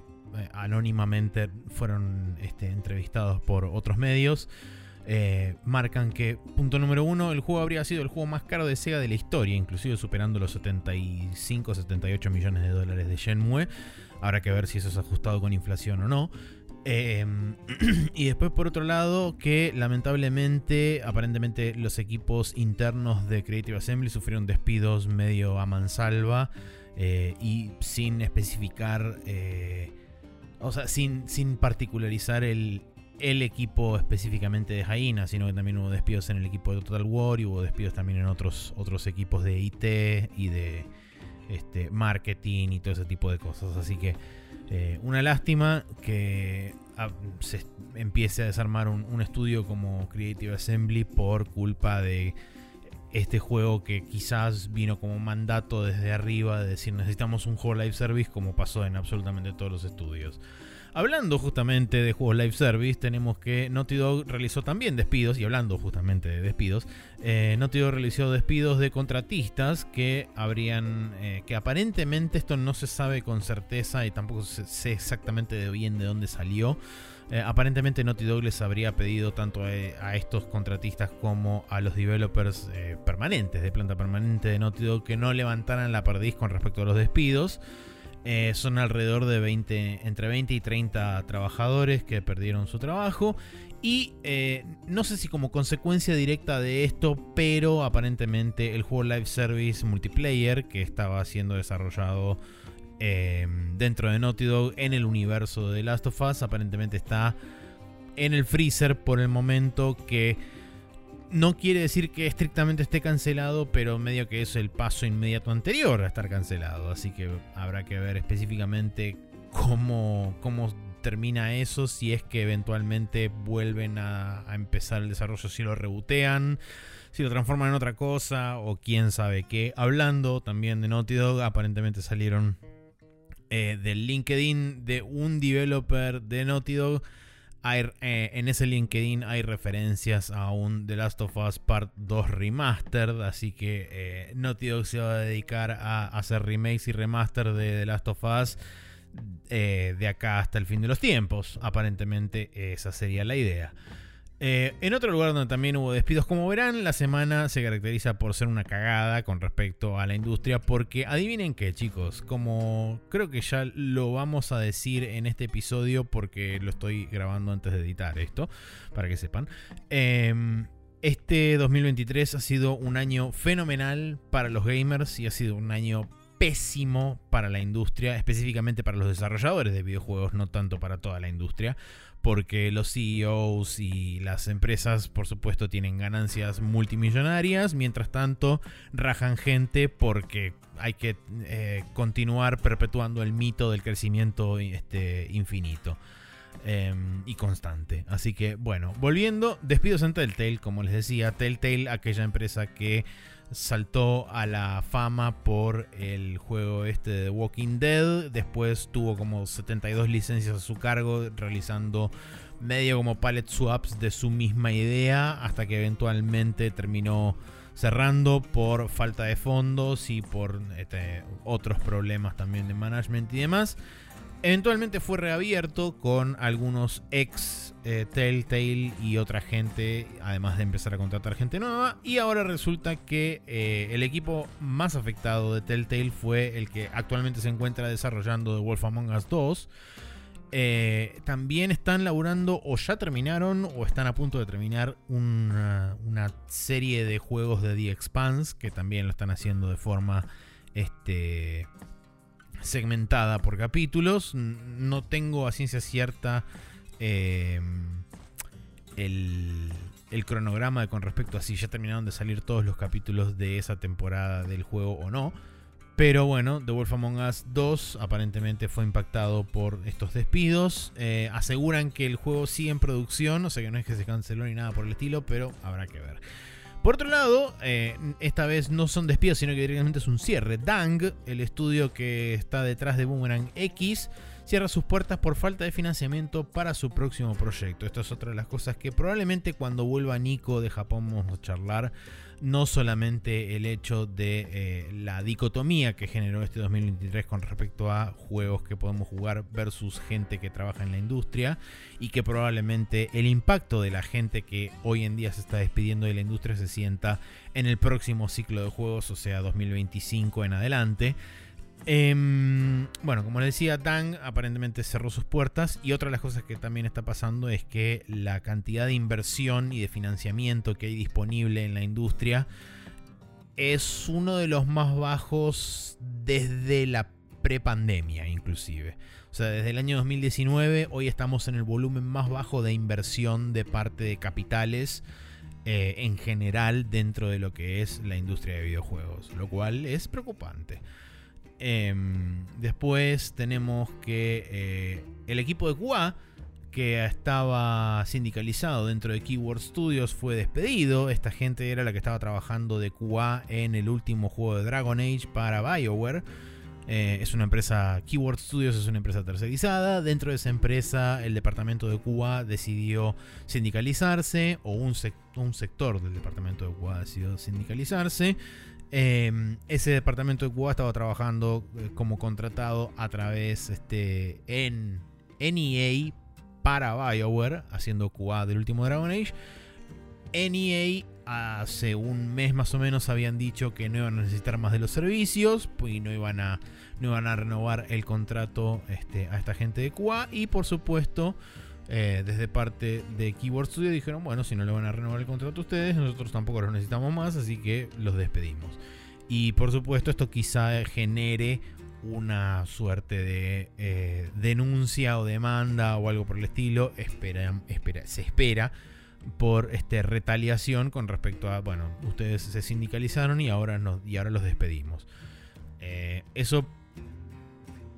anónimamente fueron este, entrevistados por otros medios. Eh, marcan que, punto número uno, el juego habría sido el juego más caro de Sega de la historia, inclusive superando los 75, 78 millones de dólares de Shenmue. Habrá que ver si eso es ajustado con inflación o no. Em, [clears throat] y después, por otro lado, que lamentablemente, aparentemente, los equipos internos de Creative Assembly sufrieron despidos medio a mansalva eh, y sin especificar, eh, o sea, sin, sin particularizar el, el equipo específicamente de Jaina, sino que también hubo despidos en el equipo de Total War y hubo despidos también en otros, otros equipos de IT y de este, marketing y todo ese tipo de cosas. Así que eh, una lástima que ah, se empiece a desarmar un, estudio como Creative Assembly por culpa de este juego que quizás vino como mandato desde arriba de decir necesitamos un juego live service como pasó en absolutamente todos los estudios. Hablando justamente de juegos live service, tenemos que Naughty Dog realizó también despidos, y hablando justamente de despidos, eh, Naughty Dog realizó despidos de contratistas que habrían, eh, que aparentemente esto no se sabe con certeza y tampoco sé exactamente de bien de dónde salió. Eh, aparentemente Naughty Dog les habría pedido tanto a, estos contratistas como a los developers permanentes, de planta permanente de Naughty Dog, que no levantaran la perdiz con respecto a los despidos. Eh, son alrededor de 20, entre 20 y 30 trabajadores que perdieron su trabajo. Y eh, no sé si como consecuencia directa de esto, pero aparentemente el juego Live Service Multiplayer que estaba siendo desarrollado em, dentro de Naughty Dog en el universo de Last of Us, aparentemente está en el freezer por el momento que no quiere decir que estrictamente esté cancelado, pero medio que es el paso inmediato anterior a estar cancelado. Así que habrá que ver específicamente cómo, cómo termina eso, si es que eventualmente vuelven a, empezar el desarrollo, si lo rebotean, si lo transforman en otra cosa o quién sabe qué. Hablando también de Naughty Dog, aparentemente salieron eh, del LinkedIn de un developer de Naughty Dog eh, en ese LinkedIn hay referencias a un The Last of Us Part 2 Remastered, así que eh, Naughty Dog se va a dedicar a hacer remakes y remaster de The Last of Us eh, de acá hasta el fin de los tiempos. Aparentemente esa sería la idea. Eh, en otro lugar donde también hubo despidos, como verán, la semana se caracteriza por ser una cagada con respecto a la industria, porque adivinen qué, chicos, como creo que ya lo vamos a decir en este episodio, porque lo estoy grabando antes de editar esto, para que sepan. Em, este 2023 ha sido un año fenomenal para los gamers y ha sido un año pésimo para la industria, específicamente para los desarrolladores de videojuegos, no tanto para toda la industria porque los CEOs y las empresas, por supuesto, tienen ganancias multimillonarias, mientras tanto rajan gente porque hay que eh, continuar perpetuando el mito del crecimiento este, infinito. Em, y constante. Así que bueno, volviendo, despidos en Telltale, como les decía, Telltale, aquella empresa que saltó a la fama por el juego este de Walking Dead. Después tuvo como 72 licencias a su cargo, realizando medio como palette swaps de su misma idea, hasta que eventualmente terminó cerrando por falta de fondos y por este, otros problemas también de management y demás. Eventualmente fue reabierto con algunos ex eh, Telltale y otra gente, además de empezar a contratar gente nueva. Y ahora resulta que eh, el equipo más afectado de Telltale fue el que actualmente se encuentra desarrollando The Wolf Among Us 2. Eh, también están laburando o ya terminaron o están a punto de terminar una, una serie de juegos de The Expanse que también lo están haciendo de forma este, segmentada por capítulos. No tengo a ciencia cierta eh, el, cronograma con respecto a si ya terminaron de salir todos los capítulos de esa temporada del juego o no. Pero bueno, The Wolf Among Us 2 aparentemente fue impactado por estos despidos. Eh, aseguran que el juego sigue en producción, o sea que no es que se canceló ni nada por el estilo, pero habrá que ver. Por otro lado, eh, esta vez no son despidos, sino que directamente es un cierre. Dang, el estudio que está detrás de Boomerang X, cierra sus puertas por falta de financiamiento para su próximo proyecto. Esto es otra de las cosas que probablemente cuando vuelva Nico de Japón vamos a charlar. No solamente el hecho de eh, la dicotomía que generó este 2023 con respecto a juegos que podemos jugar versus gente que trabaja en la industria y que probablemente el impacto de la gente que hoy en día se está despidiendo de la industria se sienta en el próximo ciclo de juegos, o sea 2025 en adelante. Em, bueno, como les decía, Tang aparentemente cerró sus puertas y otra de las cosas que también está pasando es que la cantidad de inversión y de financiamiento que hay disponible en la industria es uno de los más bajos desde la prepandemia inclusive. O sea, desde el año 2019 hoy estamos en el volumen más bajo de inversión de parte de capitales eh, en general dentro de lo que es la industria de videojuegos, lo cual es preocupante. Em, después tenemos que eh, el equipo de QA, que estaba sindicalizado dentro de Keyword Studios, fue despedido. Esta gente era la que estaba trabajando de QA en el último juego de Dragon Age para BioWare. Eh, es una empresa, Keyword Studios es una empresa tercerizada. Dentro de esa empresa, el departamento de QA decidió sindicalizarse, o un, un sector del departamento de QA decidió sindicalizarse. Em, ese departamento de Cuba estaba trabajando eh, como contratado a través este, en NEA para BioWare, haciendo QA del último Dragon Age. NEA hace un mes más o menos habían dicho que no iban a necesitar más de los servicios y no iban a, no iban a renovar el contrato este, a esta gente de QA. Y por supuesto, eh, desde parte de Keyboard Studio dijeron, bueno, si no le van a renovar el contrato a ustedes, nosotros tampoco los necesitamos más, así que los despedimos. Y por supuesto esto quizá genere una suerte de eh, denuncia o demanda o algo por el estilo, espera, espera, se espera por este, retaliación con respecto a, bueno, ustedes se sindicalizaron y ahora, nos, y ahora los despedimos. Eh, eso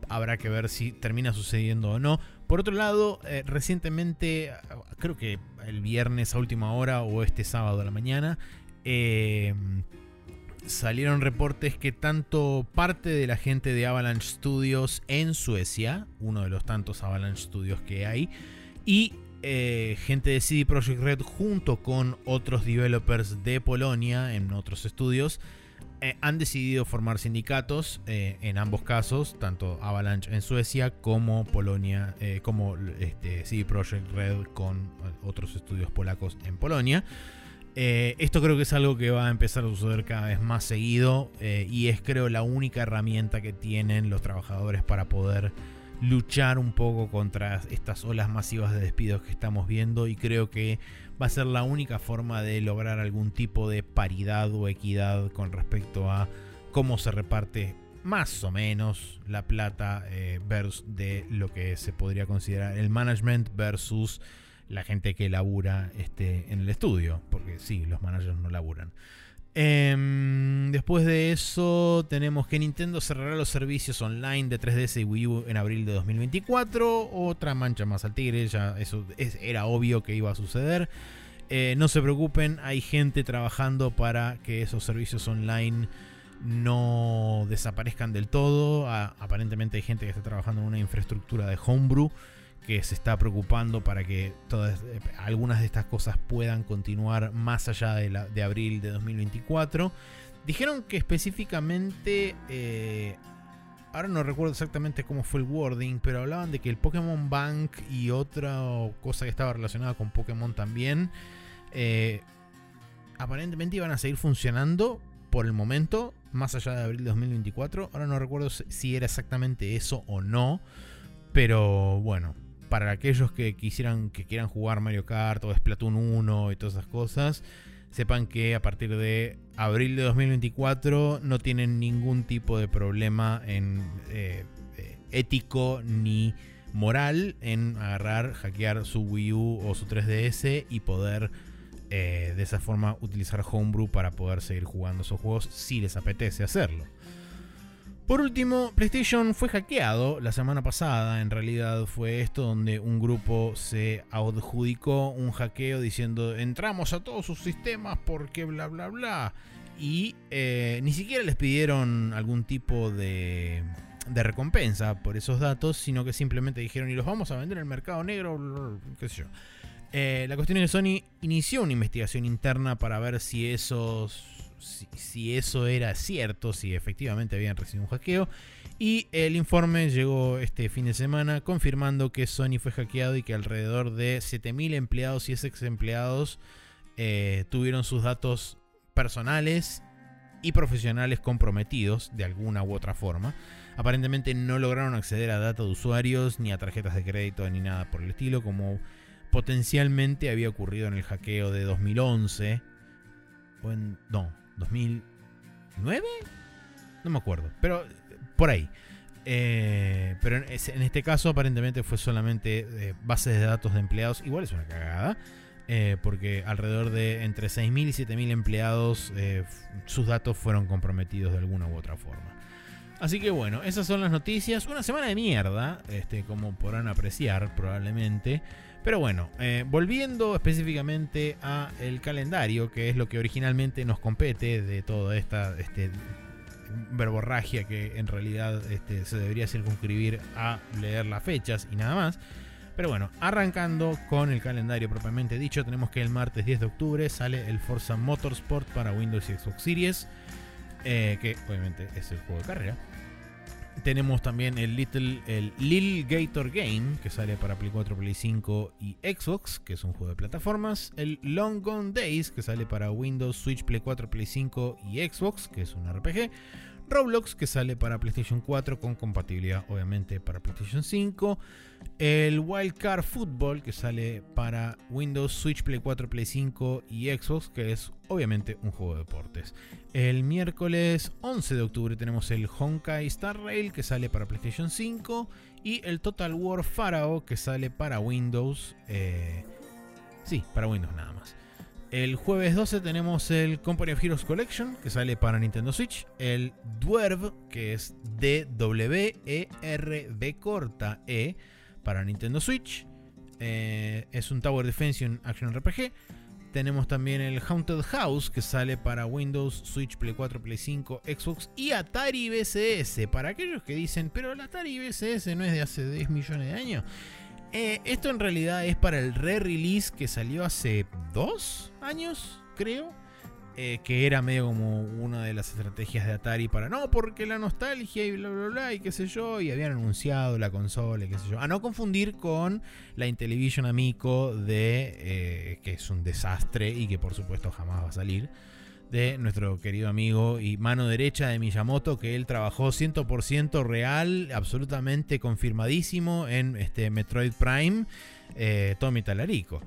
habrá que ver si termina sucediendo o no. Por otro lado, eh, recientemente, creo que el viernes a última hora o este sábado a la mañana, eh, salieron reportes que tanto parte de la gente de Avalanche Studios en Suecia, uno de los tantos Avalanche Studios que hay, y eh, gente de CD Projekt Red junto con otros developers de Polonia en otros estudios eh, han decidido formar sindicatos eh, en ambos casos, tanto Avalanche en Suecia como Polonia, como este, CD Projekt Red con otros estudios polacos en Polonia. esto creo que es algo que va a empezar a suceder cada vez más seguido y es creo la única herramienta que tienen los trabajadores para poder luchar un poco contra estas olas masivas de despidos que estamos viendo y creo que va a ser la única forma de lograr algún tipo de paridad o equidad con respecto a cómo se reparte más o menos la plata eh, versus de lo que se podría considerar el management versus la gente que labura este, en el estudio, porque sí, los managers no laburan. Em, después de eso, tenemos que Nintendo cerrará los servicios online de 3DS y Wii U en abril de 2024. Otra mancha más al tigre, ya eso era obvio que iba a suceder. Eh, no se preocupen, hay gente trabajando para que esos servicios online no desaparezcan del todo. aparentemente hay gente que está trabajando en una infraestructura de homebrew que se está preocupando para que todas, eh, algunas de estas cosas puedan continuar más allá de, la, de abril de 2024. Dijeron que específicamente, eh, ahora no recuerdo exactamente cómo fue el wording, pero hablaban de que el Pokémon Bank y otra cosa que estaba relacionada con Pokémon también, eh, aparentemente iban a seguir funcionando por el momento, más allá de abril de 2024. Ahora no recuerdo si era exactamente eso o no, pero bueno, para aquellos que quisieran que quieran jugar Mario Kart o Splatoon 1 y todas esas cosas, sepan que a partir de abril de 2024 no tienen ningún tipo de problema en eh, eh, ético ni moral en agarrar, hackear su Wii U o su 3DS y poder eh, de esa forma utilizar Homebrew para poder seguir jugando esos juegos si les apetece hacerlo. Por último, PlayStation fue hackeado la semana pasada. En realidad fue esto donde un grupo se adjudicó un hackeo diciendo entramos a todos sus sistemas porque bla bla bla. Y eh, ni siquiera les pidieron algún tipo de, recompensa por esos datos, sino que simplemente dijeron y los vamos a vender en el mercado negro, qué sé yo. Eh, la cuestión es que Sony inició una investigación interna para ver si esos si, eso era cierto, si efectivamente habían recibido un hackeo. Y el informe llegó este fin de semana confirmando que Sony fue hackeado y que alrededor de 7.000 empleados y ex empleados eh, tuvieron sus datos personales y profesionales comprometidos de alguna u otra forma. Aparentemente no lograron acceder a datos de usuarios, ni a tarjetas de crédito, ni nada por el estilo, como potencialmente había ocurrido en el hackeo de 2011. O en, no, 2009, no me acuerdo, pero por ahí. Eh, pero en, este caso aparentemente fue solamente eh, bases de datos de empleados. Igual es una cagada. Eh, porque alrededor de entre 6.000 y 7.000 empleados sus datos fueron comprometidos de alguna u otra forma. Así que bueno, esas son las noticias. Una semana de mierda, este, como podrán apreciar probablemente. Pero bueno, eh, volviendo específicamente a el calendario, que es lo que originalmente nos compete de toda esta este, verborragia que en realidad este, se debería circunscribir a leer las fechas y nada más. Pero bueno, arrancando con el calendario propiamente dicho, tenemos que el martes 10 de octubre sale el Forza Motorsport para Windows y Xbox Series, eh, que obviamente es el juego de carrera. Tenemos también el Little el Lil Gator Game, que sale para Play 4, Play 5 y Xbox, que es un juego de plataformas. El Long Gone Days, que sale para Windows, Switch, Play 4, Play 5 y Xbox, que es un RPG. Roblox, que sale para PlayStation 4 con compatibilidad obviamente para PlayStation 5. El Wildcard Football, que sale para Windows, Switch, Play 4, Play 5 y Xbox, que es obviamente un juego de deportes. El miércoles 11 de octubre tenemos el Honkai Star Rail, que sale para PlayStation 5. Y el Total War Pharaoh, que sale para Windows. Eh, sí, para Windows nada más. El jueves 12 tenemos el Company of Heroes Collection, que sale para Nintendo Switch. El Dwarf, que es D-W-E-R-B corta E, para Nintendo Switch. Eh, es un Tower Defense y un Action RPG. Tenemos también el Haunted House, que sale para Windows, Switch, Play 4, Play 5, Xbox y Atari VCS. Para aquellos que dicen, pero el Atari VCS no es de hace 10 millones de años. Eh, esto en realidad es para el re-release que salió hace dos años, creo. Eh, que era medio como una de las estrategias de Atari para no, porque la nostalgia y bla bla bla y qué sé yo, y habían anunciado la consola y qué sé yo. A no confundir con la Intellivision Amico de eh, que es un desastre y que por supuesto jamás va a salir de nuestro querido amigo y mano derecha de Miyamoto, que él trabajó 100% real, absolutamente confirmadísimo en este Metroid Prime, eh, Tommy Talarico.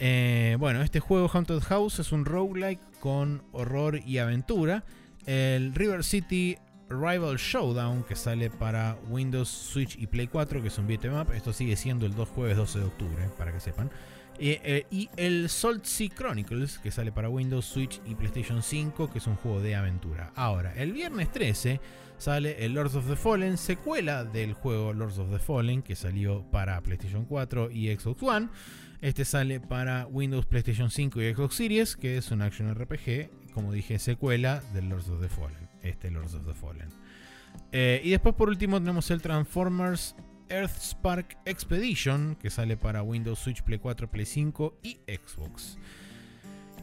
Eh, bueno, este juego Haunted House es un roguelike con horror y aventura. El River City Rival Showdown que sale para Windows, Switch y Play 4, que es un beat'em up. Esto sigue siendo el 2 jueves 12 de octubre, para que sepan. Eh, y el Salt Sea Chronicles, que sale para Windows, Switch y PlayStation 5, que es un juego de aventura. Ahora, el viernes 13 sale el Lords of the Fallen, secuela del juego Lords of the Fallen, que salió para PlayStation 4 y Xbox One. Este sale para Windows, PlayStation 5 y Xbox Series, que es un action RPG, como dije, secuela del Lords of the Fallen. Este Lords of the Fallen. Eh, y después por último tenemos el Transformers Earthspark Expedition, que sale para Windows, Switch, Play 4, Play 5 y Xbox.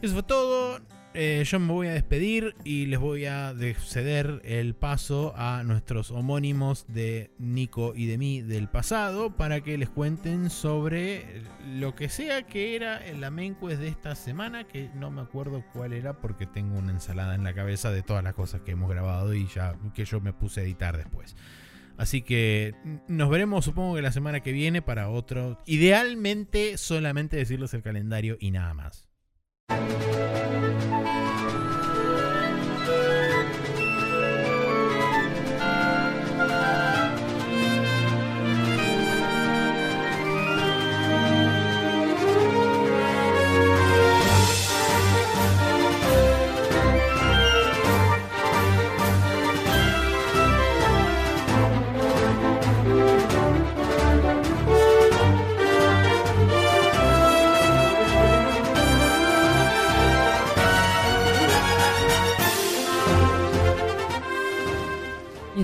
Eso fue todo. Eh, yo me voy a despedir y les voy a ceder el paso a nuestros homónimos de Nico y de mí del pasado para que les cuenten sobre lo que sea que era la main de esta semana, que no me acuerdo cuál era porque tengo una ensalada en la cabeza de todas las cosas que hemos grabado y ya que yo me puse a editar después. Así que nos veremos supongo que la semana que viene para otro. Idealmente solamente decirles el calendario y nada más.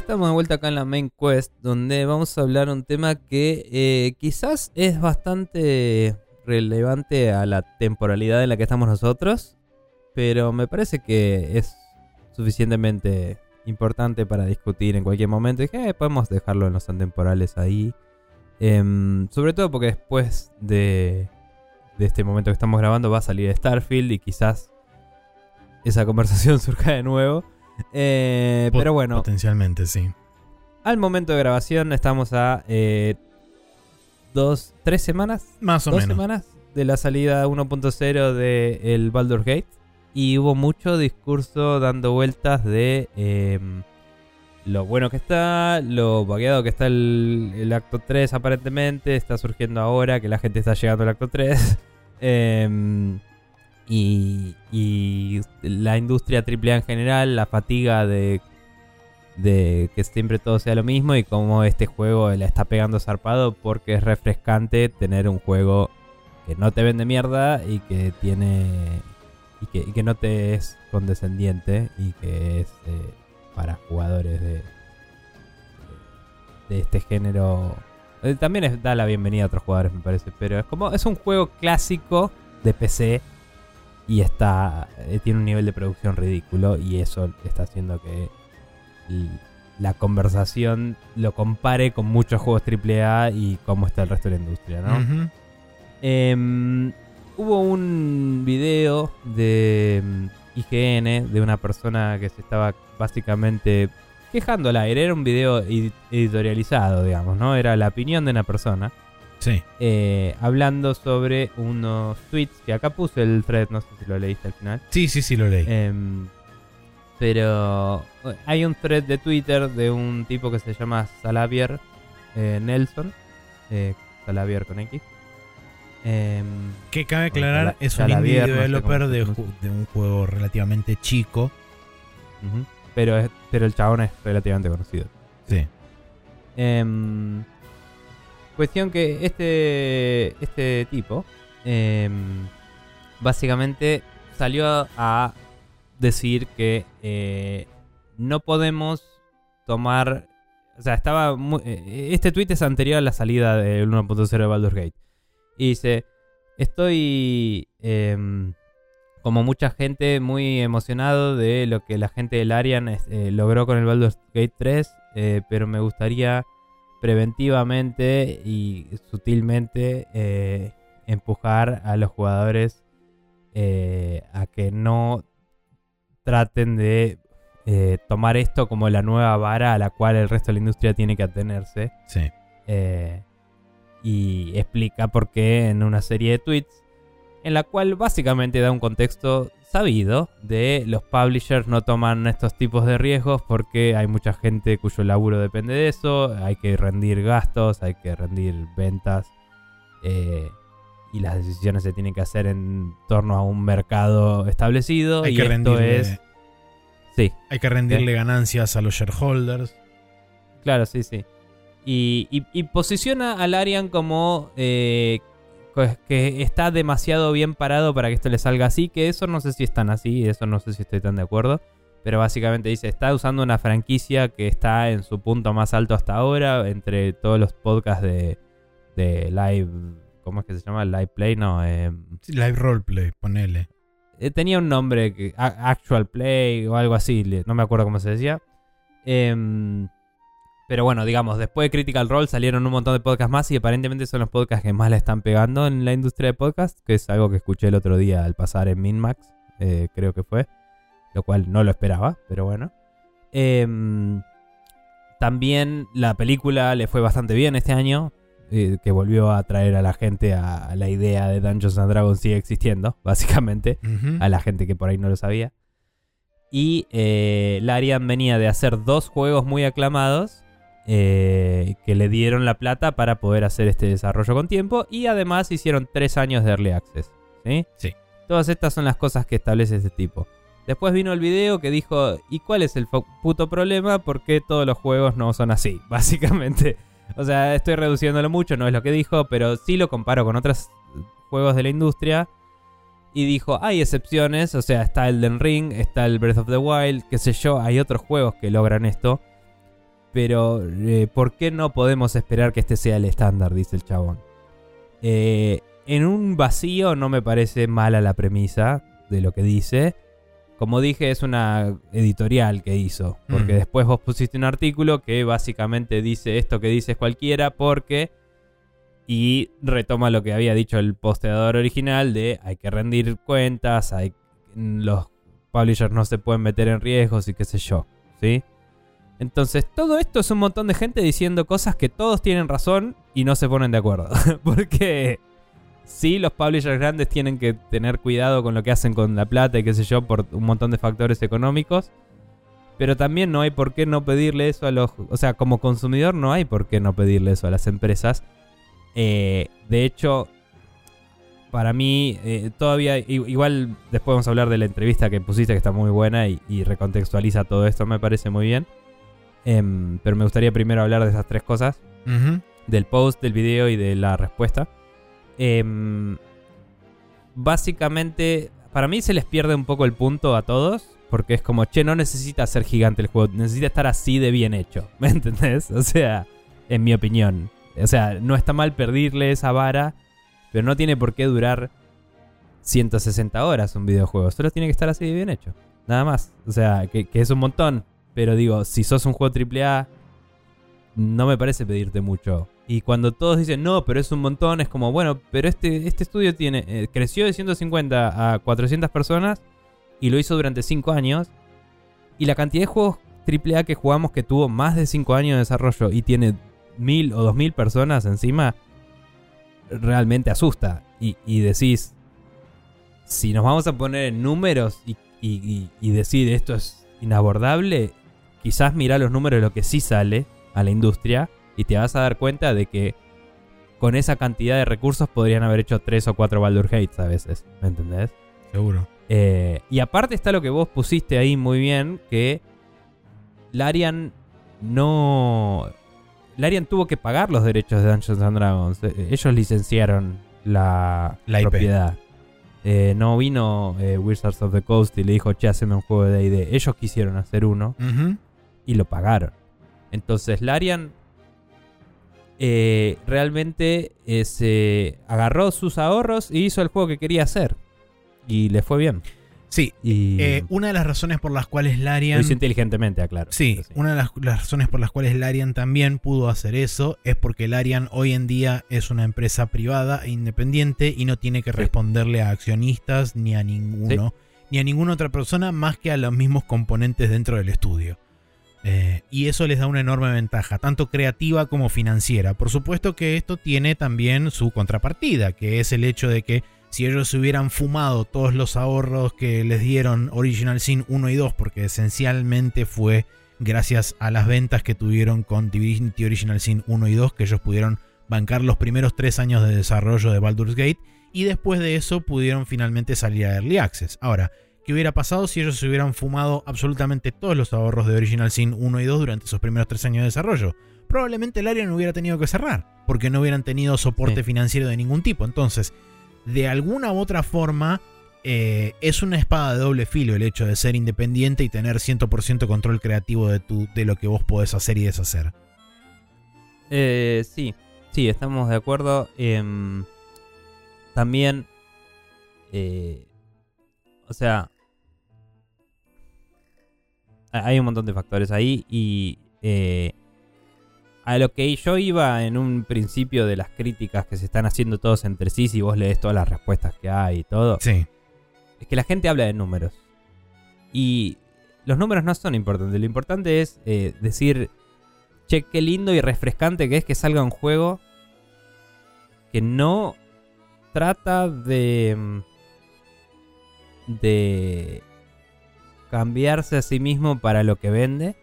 Estamos de vuelta acá en la main quest, donde vamos a hablar un tema que eh, quizás es bastante relevante a la temporalidad en la que estamos nosotros, pero me parece que es suficientemente importante para discutir en cualquier momento y que eh, podemos dejarlo en los antemporales ahí. Em, sobre todo porque después de, de este momento que estamos grabando va a salir Starfield y quizás esa conversación [laughs] surja de nuevo. Eh, pero bueno, Potencialmente, sí. al momento de grabación estamos a eh, dos, tres semanas, Más o dos menos. semanas de la salida 1.0 de el Baldur's Gate y hubo mucho discurso dando vueltas de em, lo bueno que está, lo vagueado que está el, el acto 3 aparentemente, está surgiendo ahora que la gente está llegando al acto 3. [laughs] y, y la industria AAA en general, la fatiga de, que siempre todo sea lo mismo y cómo este juego la está pegando zarpado porque es refrescante tener un juego que no te vende mierda y que tiene y que, no te es condescendiente y que es eh, para jugadores de, de este género. Eh, también da la bienvenida a otros jugadores me parece pero es como es un juego clásico de PC y está eh, tiene un nivel de producción ridículo y eso está haciendo que la conversación lo compare con muchos juegos AAA y cómo está el resto de la industria, ¿no? Em, hubo un video de em, IGN de una persona que se estaba básicamente quejando al aire. Era un video edi- editorializado, digamos, ¿no? Era la opinión de una persona Sí. eh, hablando sobre unos tweets que acá puse el thread, no sé si lo leíste al final. Sí, sí, sí, lo leí. Em, pero eh, hay un thread de Twitter de un tipo que se llama Salavier eh, Nelson. eh, Salavier con X. Em, que cabe aclarar, es un indie developer de, de un juego relativamente chico. pero, es- pero el chabón es relativamente conocido. Sí. Em, cuestión que este, este tipo em, básicamente salió a decir que eh, no podemos tomar o sea, estaba muy- eh, este tweet es anterior a la salida del 1.0 de Baldur's Gate. Y dice, estoy em, como mucha gente muy emocionado de lo que la gente del Arian eh, logró con el Baldur's Gate 3, eh, pero me gustaría preventivamente y sutilmente eh, empujar a los jugadores eh, a que no traten de eh, tomar esto como la nueva vara a la cual el resto de la industria tiene que atenerse. Sí. Y explica por qué en una serie de tweets en la cual básicamente da un contexto sabido de los publishers no toman estos tipos de riesgos porque hay mucha gente cuyo laburo depende de eso, hay que rendir gastos, hay que rendir ventas eh, y las decisiones se tienen que hacer en torno a un mercado establecido Hay y que esto rendirle, es sí hay que rendirle ganancias a los shareholders. Claro, sí, sí. Y, y- y posiciona al Arian como eh, que está demasiado bien parado para que esto le salga así, que eso no sé si es tan así, eso no sé si estoy tan de acuerdo. Pero básicamente dice, está usando una franquicia que está en su punto más alto hasta ahora, entre todos los podcasts de, de live, ¿cómo es que se llama? Live Play, no. eh, Sí, Live roleplay, ponele. eh, tenía un nombre, Actual Play o algo así, no me acuerdo cómo se decía. Em, pero bueno, digamos, después de Critical Role salieron un montón de podcasts más y aparentemente son los podcasts que más le están pegando en la industria de podcast, que es algo que escuché el otro día al pasar en Minmax, eh, creo que fue, lo cual no lo esperaba, pero bueno. Em, también la película le fue bastante bien este año, eh, que volvió a traer a la gente a, a la idea de Dungeons and Dragons sigue existiendo, [laughs] básicamente a la gente que por ahí no lo sabía. Y eh, Larian venía de hacer dos juegos muy aclamados eh, que le dieron la plata para poder hacer este desarrollo con tiempo. Y además hicieron tres años de Early Access. ¿sí? Sí. Todas estas son las cosas que establece este tipo. Después vino el video que dijo, ¿y cuál es el puto problema? ¿Por qué todos los juegos no son así? [laughs] Básicamente. O sea, estoy reduciéndolo mucho, no es lo que dijo, pero sí lo comparo con otros juegos de la industria. Y dijo, hay excepciones, o sea, está Elden Ring, está el Breath of the Wild, qué sé yo, hay otros juegos que logran esto. Pero, eh, ¿por qué no podemos esperar que este sea el estándar? Dice el chabón. Eh, en un vacío no me parece mala la premisa de lo que dice. Como dije, es una editorial que hizo. Porque Mm. después vos pusiste un artículo que básicamente dice esto que dices cualquiera porque... Y retoma lo que había dicho el posteador original de hay que rendir cuentas, hay, los publishers no se pueden meter en riesgos y qué sé yo. ¿Sí? Entonces, todo esto es un montón de gente diciendo cosas que todos tienen razón y no se ponen de acuerdo. [laughs] Porque sí, los publishers grandes tienen que tener cuidado con lo que hacen con la plata y qué sé yo, por un montón de factores económicos. Pero también no hay por qué no pedirle eso a los... O sea, como consumidor no hay por qué no pedirle eso a las empresas. Eh, de hecho, para mí, eh, todavía... Igual después vamos a hablar de la entrevista que pusiste, que está muy buena y recontextualiza todo esto, me parece muy bien. Em, pero me gustaría primero hablar de esas tres cosas del post, del video y de la respuesta. Em, básicamente, para mí se les pierde un poco el punto a todos. Porque es como, che, no necesita ser gigante el juego, necesita estar así de bien hecho. [laughs] ¿Me entendés? O sea, en mi opinión. O sea, no está mal perdirle esa vara, pero no tiene por qué durar 160 horas un videojuego. Solo tiene que estar así de bien hecho. Nada más. O sea, que, que es un montón. Pero digo, si sos un juego AAA, no me parece pedirte mucho. Y cuando todos dicen, no, pero es un montón, es como, bueno, pero este, este estudio tiene eh, creció de 150 a 400 personas y lo hizo durante 5 años. Y la cantidad de juegos AAA que jugamos que tuvo más de 5 años de desarrollo y tiene mil o dos mil personas encima, realmente asusta. Y, y decís, si nos vamos a poner en números y- y- y decir esto es inabordable, quizás mira los números de lo que sí sale a la industria y te vas a dar cuenta de que con esa cantidad de recursos podrían haber hecho 3 o 4 Baldur Gates a veces, ¿me entendés? Seguro. Eh, y aparte está lo que vos pusiste ahí muy bien, que Larian no... Larian tuvo que pagar los derechos de Dungeons and Dragons. Eh, ellos licenciaron la, La IP. propiedad. Eh, no vino eh, Wizards of the Coast y le dijo, che, haceme un juego de D&D. Ellos quisieron hacer uno Ujú. Y lo pagaron. Entonces Larian eh, realmente eh, se agarró sus ahorros y hizo el juego que quería hacer. Y le fue bien. Sí, Y eh, una de las razones por las cuales lo Larian... hizo inteligentemente, aclaro. Sí, una de las, las razones por las cuales Larian también pudo hacer eso es porque Larian hoy en día es una empresa privada e independiente y no tiene que Sí. responderle a accionistas ni a ninguno, ni a ninguna otra persona más que a los mismos componentes dentro del estudio. Eh, y eso les da una enorme ventaja, tanto creativa como financiera. Por supuesto que esto tiene también su contrapartida, que es el hecho de que si ellos se hubieran fumado todos los ahorros que les dieron Original Sin 1 y 2, porque esencialmente fue gracias a las ventas que tuvieron con Divinity Original Sin 1 y 2 que ellos pudieron bancar los primeros tres años de desarrollo de Baldur's Gate y después de eso pudieron finalmente salir a Early Access. Ahora, ¿qué hubiera pasado si ellos se hubieran fumado absolutamente todos los ahorros de Original Sin 1 y 2 durante esos primeros tres años de desarrollo? Probablemente el área no hubiera tenido que cerrar, porque no hubieran tenido soporte Sí. financiero de ningún tipo. Entonces, de alguna u otra forma, eh, es una espada de doble filo el hecho de ser independiente y tener 100% control creativo de, tu, de lo que vos podés hacer y deshacer. Eh, sí, sí, estamos de acuerdo. Em, también, eh, o sea, hay un montón de factores ahí y eh, a lo que yo iba en un principio de las críticas que se están haciendo todos entre sí, si vos lees todas las respuestas que hay y todo, Sí. es que la gente habla de números. Y los números no son importantes. Lo importante es eh, decir, che, qué lindo y refrescante que es que salga un juego que no trata de... mm, de cambiarse a sí mismo para lo que vende,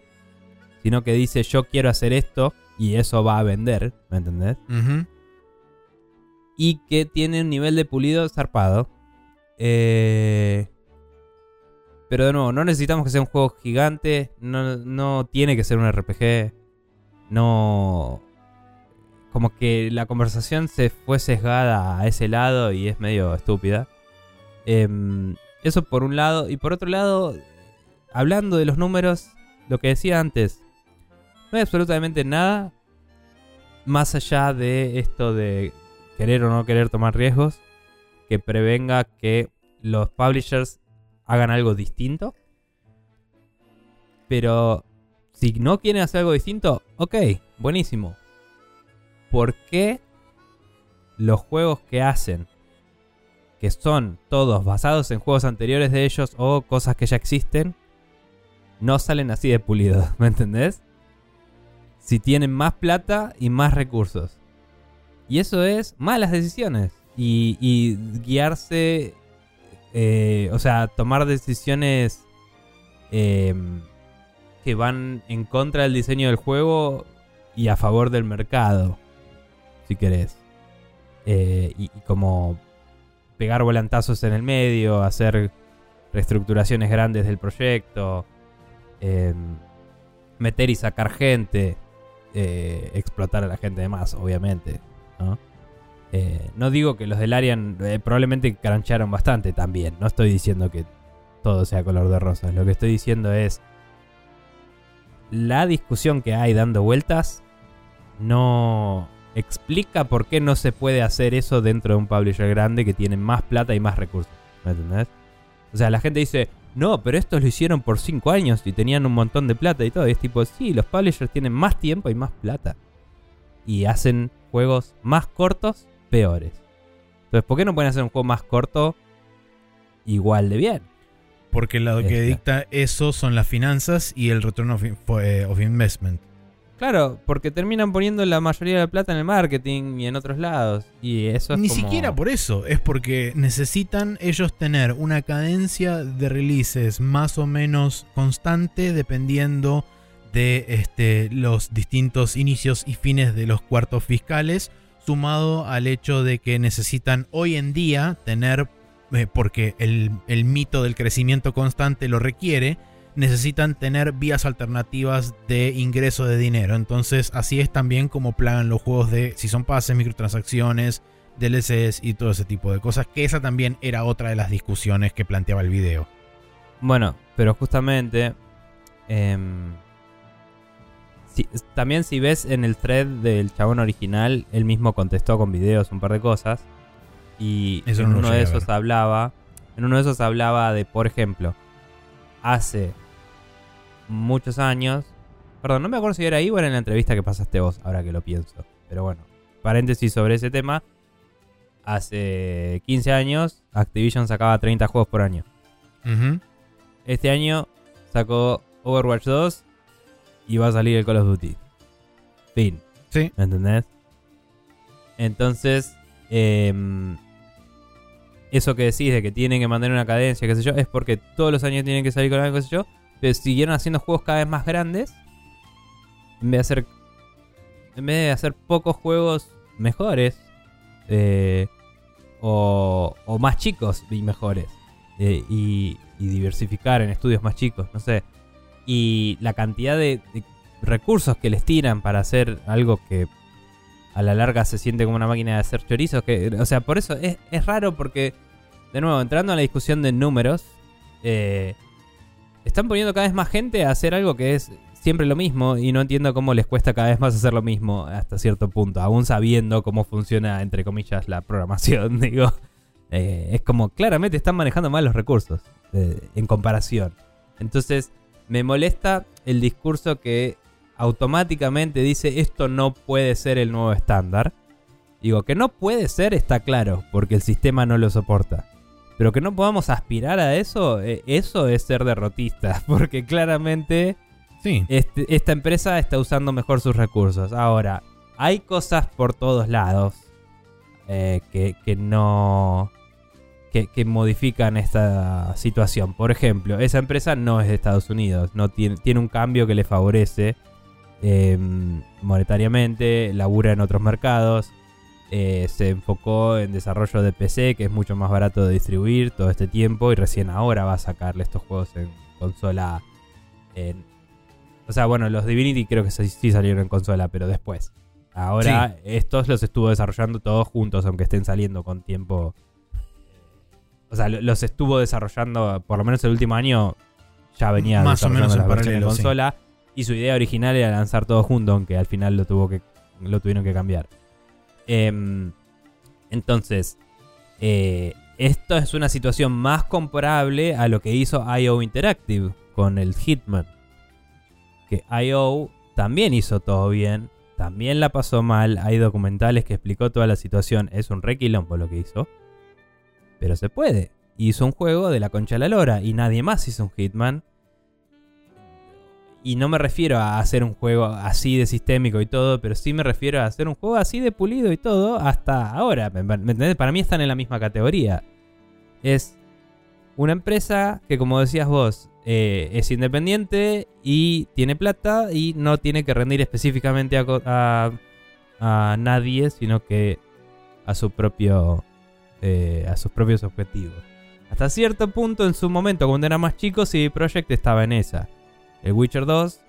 sino que dice yo quiero hacer esto y eso va a vender, ¿me entendés? Y que tiene un nivel de pulido zarpado. Eh, pero de nuevo, no necesitamos que sea un juego gigante. No, no tiene que ser un RPG. No. Como que la conversación se fue sesgada a ese lado y es medio estúpida. Em, eso por un lado. Y por otro lado, hablando de los números, lo que decía antes. No hay absolutamente nada más allá de esto de querer o no querer tomar riesgos que prevenga que los publishers hagan algo distinto. Pero si no quieren hacer algo distinto, ok, buenísimo. ¿Por qué los juegos que hacen, que son todos basados en juegos anteriores de ellos o cosas que ya existen, no salen así de pulidos? [laughs] ¿Me entendés? Si tienen más plata y más recursos. Y eso es malas decisiones. Y, guiarse, eh, o sea, tomar decisiones eh, que van en contra del diseño del juego y a favor del mercado, si querés. Eh, y, y como pegar volantazos en el medio, hacer reestructuraciones grandes del proyecto, eh, meter y sacar gente, eh, explotar a la gente de más, obviamente. ¿no? Eh, digo que los del Arian probablemente crancharon bastante también. No estoy diciendo que todo sea color de rosas. Lo que estoy diciendo es. La discusión que hay dando vueltas no explica por qué no se puede hacer eso dentro de un publisher grande que tiene más plata y más recursos. ¿Me entendés? O sea, la gente dice, no, pero estos lo hicieron por 5 años y tenían un montón de plata y todo. Y es tipo, sí, los publishers tienen más tiempo y más plata. Y hacen juegos más cortos, peores. Entonces, ¿por qué no pueden hacer un juego más corto igual de bien? Porque lo que dicta eso son las finanzas y el return of, eh, of investment. Claro, porque terminan poniendo la mayoría de la plata en el marketing y en otros lados. Y eso es Ni como- siquiera por eso, es porque necesitan ellos tener una cadencia de releases más o menos constante dependiendo de este, los distintos inicios y fines de los cuartos fiscales, sumado al hecho de que necesitan hoy en día tener, eh, porque el, el mito del crecimiento constante lo requiere, necesitan tener vías alternativas de ingreso de dinero. Entonces, así es también como plagan los juegos de si son pases, microtransacciones, DLCs y todo ese tipo de cosas. Que esa también era otra de las discusiones que planteaba el video. Bueno, pero justamente. em, si- también si ves en el thread del chabón original, él mismo contestó con videos un par de cosas. Y Eso en no uno de esos hablaba. En uno de esos hablaba de, por ejemplo, hace muchos años. Perdón, no me acuerdo si era ahí o era en la entrevista que pasaste vos, ahora que lo pienso. Pero bueno, paréntesis sobre ese tema. Hace 15 años, Activision sacaba 30 juegos por año. Este año sacó Overwatch 2 y va a salir el Call of Duty. Fin. Sí. ¿Me entendés? Entonces, em, eso que decís de que tienen que mantener una cadencia, qué sé yo, es porque todos los años tienen que salir con algo, qué sé yo. Pero siguieron haciendo juegos cada vez más grandes. En vez de hacer. En vez de hacer pocos juegos mejores. eh, o, o más chicos y mejores. eh, y, y diversificar en estudios más chicos, no sé. Y la cantidad de, de recursos que les tiran para hacer algo que a la larga se siente como una máquina de hacer chorizos. Que, o sea, por eso es, es raro porque, de nuevo, entrando a la discusión de números, eh, están poniendo cada vez más gente a hacer algo que es siempre lo mismo y no entiendo cómo les cuesta cada vez más hacer lo mismo hasta cierto punto, aún sabiendo cómo funciona, entre comillas, la programación, [laughs] digo. Eh, es como claramente están manejando mal los recursos eh, en comparación. Entonces, me molesta el discurso que automáticamente dice esto no puede ser el nuevo estándar. Digo, que no puede ser está claro, porque el sistema no lo soporta. Pero que no podamos aspirar a eso, eh, eso es ser derrotista, [laughs] porque claramente Sí. este- esta empresa está usando mejor sus recursos. Ahora, hay cosas por todos lados eh, que, que no... Que, que modifican esta situación. Por ejemplo, esa empresa no es de Estados Unidos. No tiene, tiene un cambio que le favorece eh, monetariamente. Labura en otros mercados. eh, se enfocó en desarrollo de PC, que es mucho más barato de distribuir todo este tiempo. Y recién ahora va a sacarle estos juegos en consola. En, o sea, bueno, los Divinity creo que sí, salieron en consola, pero después. Ahora estos los estuvo desarrollando todos juntos, aunque estén saliendo con tiempo. O sea, lo- los estuvo desarrollando, por lo menos el último año, ya venía Más o menos en las de sí. Y su idea original era lanzar todo junto, aunque al final lo tuvo que. lo tuvieron que cambiar. Em, entonces, eh, esto es una situación más comparable a lo que hizo IO Interactive con el Hitman. Que IO también hizo todo bien, también la pasó mal. Hay documentales que explicó toda la situación. Es un requilombo lo que hizo. Pero se puede. Hizo un juego de la concha a la lora y nadie más hizo un Hitman. Y no me refiero a hacer un juego así de sistémico y todo, pero sí me refiero a hacer un juego así de pulido y todo hasta ahora. ¿Me, entendés? Para mí están en la misma categoría. Es una empresa que, como decías vos, eh, es independiente y tiene plata y no tiene que rendir específicamente a, a- a nadie, sino que a su propio eh, a sus propios objetivos. Hasta cierto punto, en su momento, cuando era más chico, CD Projekt estaba en esa. El Witcher 2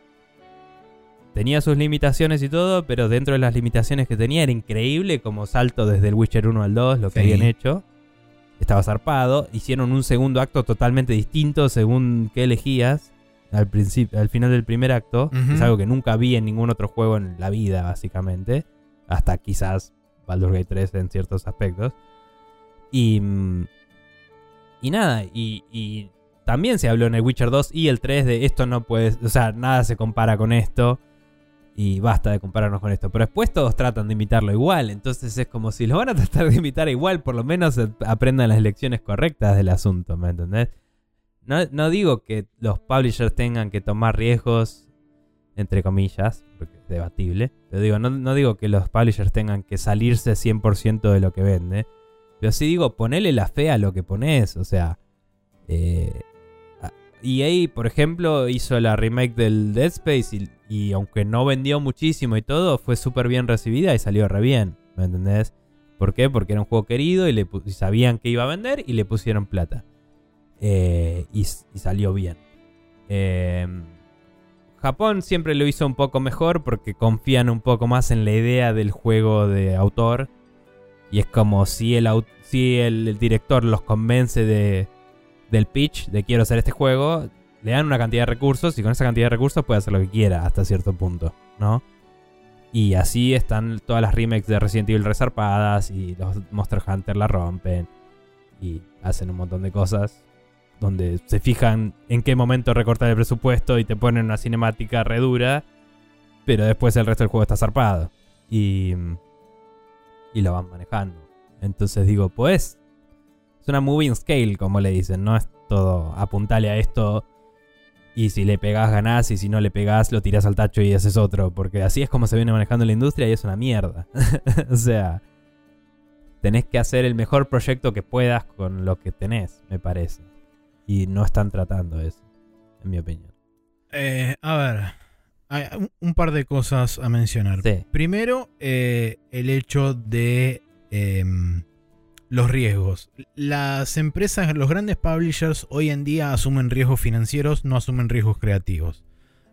tenía sus limitaciones y todo, pero dentro de las limitaciones que tenía era increíble como salto desde el Witcher 1 al 2, lo que Sí. habían hecho. Estaba zarpado. Hicieron un segundo acto totalmente distinto según qué elegías. Al, al final del primer acto. Es algo que nunca vi en ningún otro juego en la vida, básicamente. Hasta quizás Baldur's Gate 3 en ciertos aspectos. Y. mm, Y nada, y, y también se habló en el Witcher 2 y el 3 de esto no puede. O sea, nada se compara con esto. Y basta de compararnos con esto. Pero después todos tratan de imitarlo igual. Entonces es como si lo van a [laughs] tratar de imitar igual, por lo menos aprendan las lecciones correctas del asunto, ¿me entendés? No, no digo que los publishers tengan que tomar riesgos, entre comillas, porque es debatible. Pero digo, no, no digo que los publishers tengan que salirse 100% de lo que vende. Pero sí digo, ponele la fe a lo que pones. O sea, eh, EA, por ejemplo, hizo la remake del Dead Space y, aunque no vendió muchísimo y todo, fue súper bien recibida y salió re bien. ¿Me entendés? ¿Por qué? Porque era un juego querido y, le sabían que iba a vender y le pusieron plata. Eh, y, salió bien. Eh, Japón siempre lo hizo un poco mejor porque confían un poco más en la idea del juego de autor. Y es como si el, si el director los convence de, del pitch, de quiero hacer este juego, le dan una cantidad de recursos y con esa cantidad de recursos puede hacer lo que quiera hasta cierto punto. ¿no? Y así están todas las remakes de Resident Evil resarpadas y los Monster Hunter la rompen y hacen un montón de cosas donde se fijan en qué momento recortar el presupuesto y te ponen una cinemática redura, pero después el resto del juego está zarpado y, y lo van manejando. Entonces digo, pues es una moving scale, como le dicen, no es todo apuntale a esto y si le pegás ganás y si no le pegás lo tirás al tacho y haces otro, porque así es como se viene manejando la industria y es una mierda. [laughs] o sea, tenés que hacer el mejor proyecto que puedas con lo que tenés, me parece. Y no están tratando eso, en mi opinión. Eh, a ver, hay un par de cosas a mencionar. Primero, eh, el hecho de em, los riesgos. Las empresas, los grandes publishers hoy en día asumen riesgos financieros, no asumen riesgos creativos.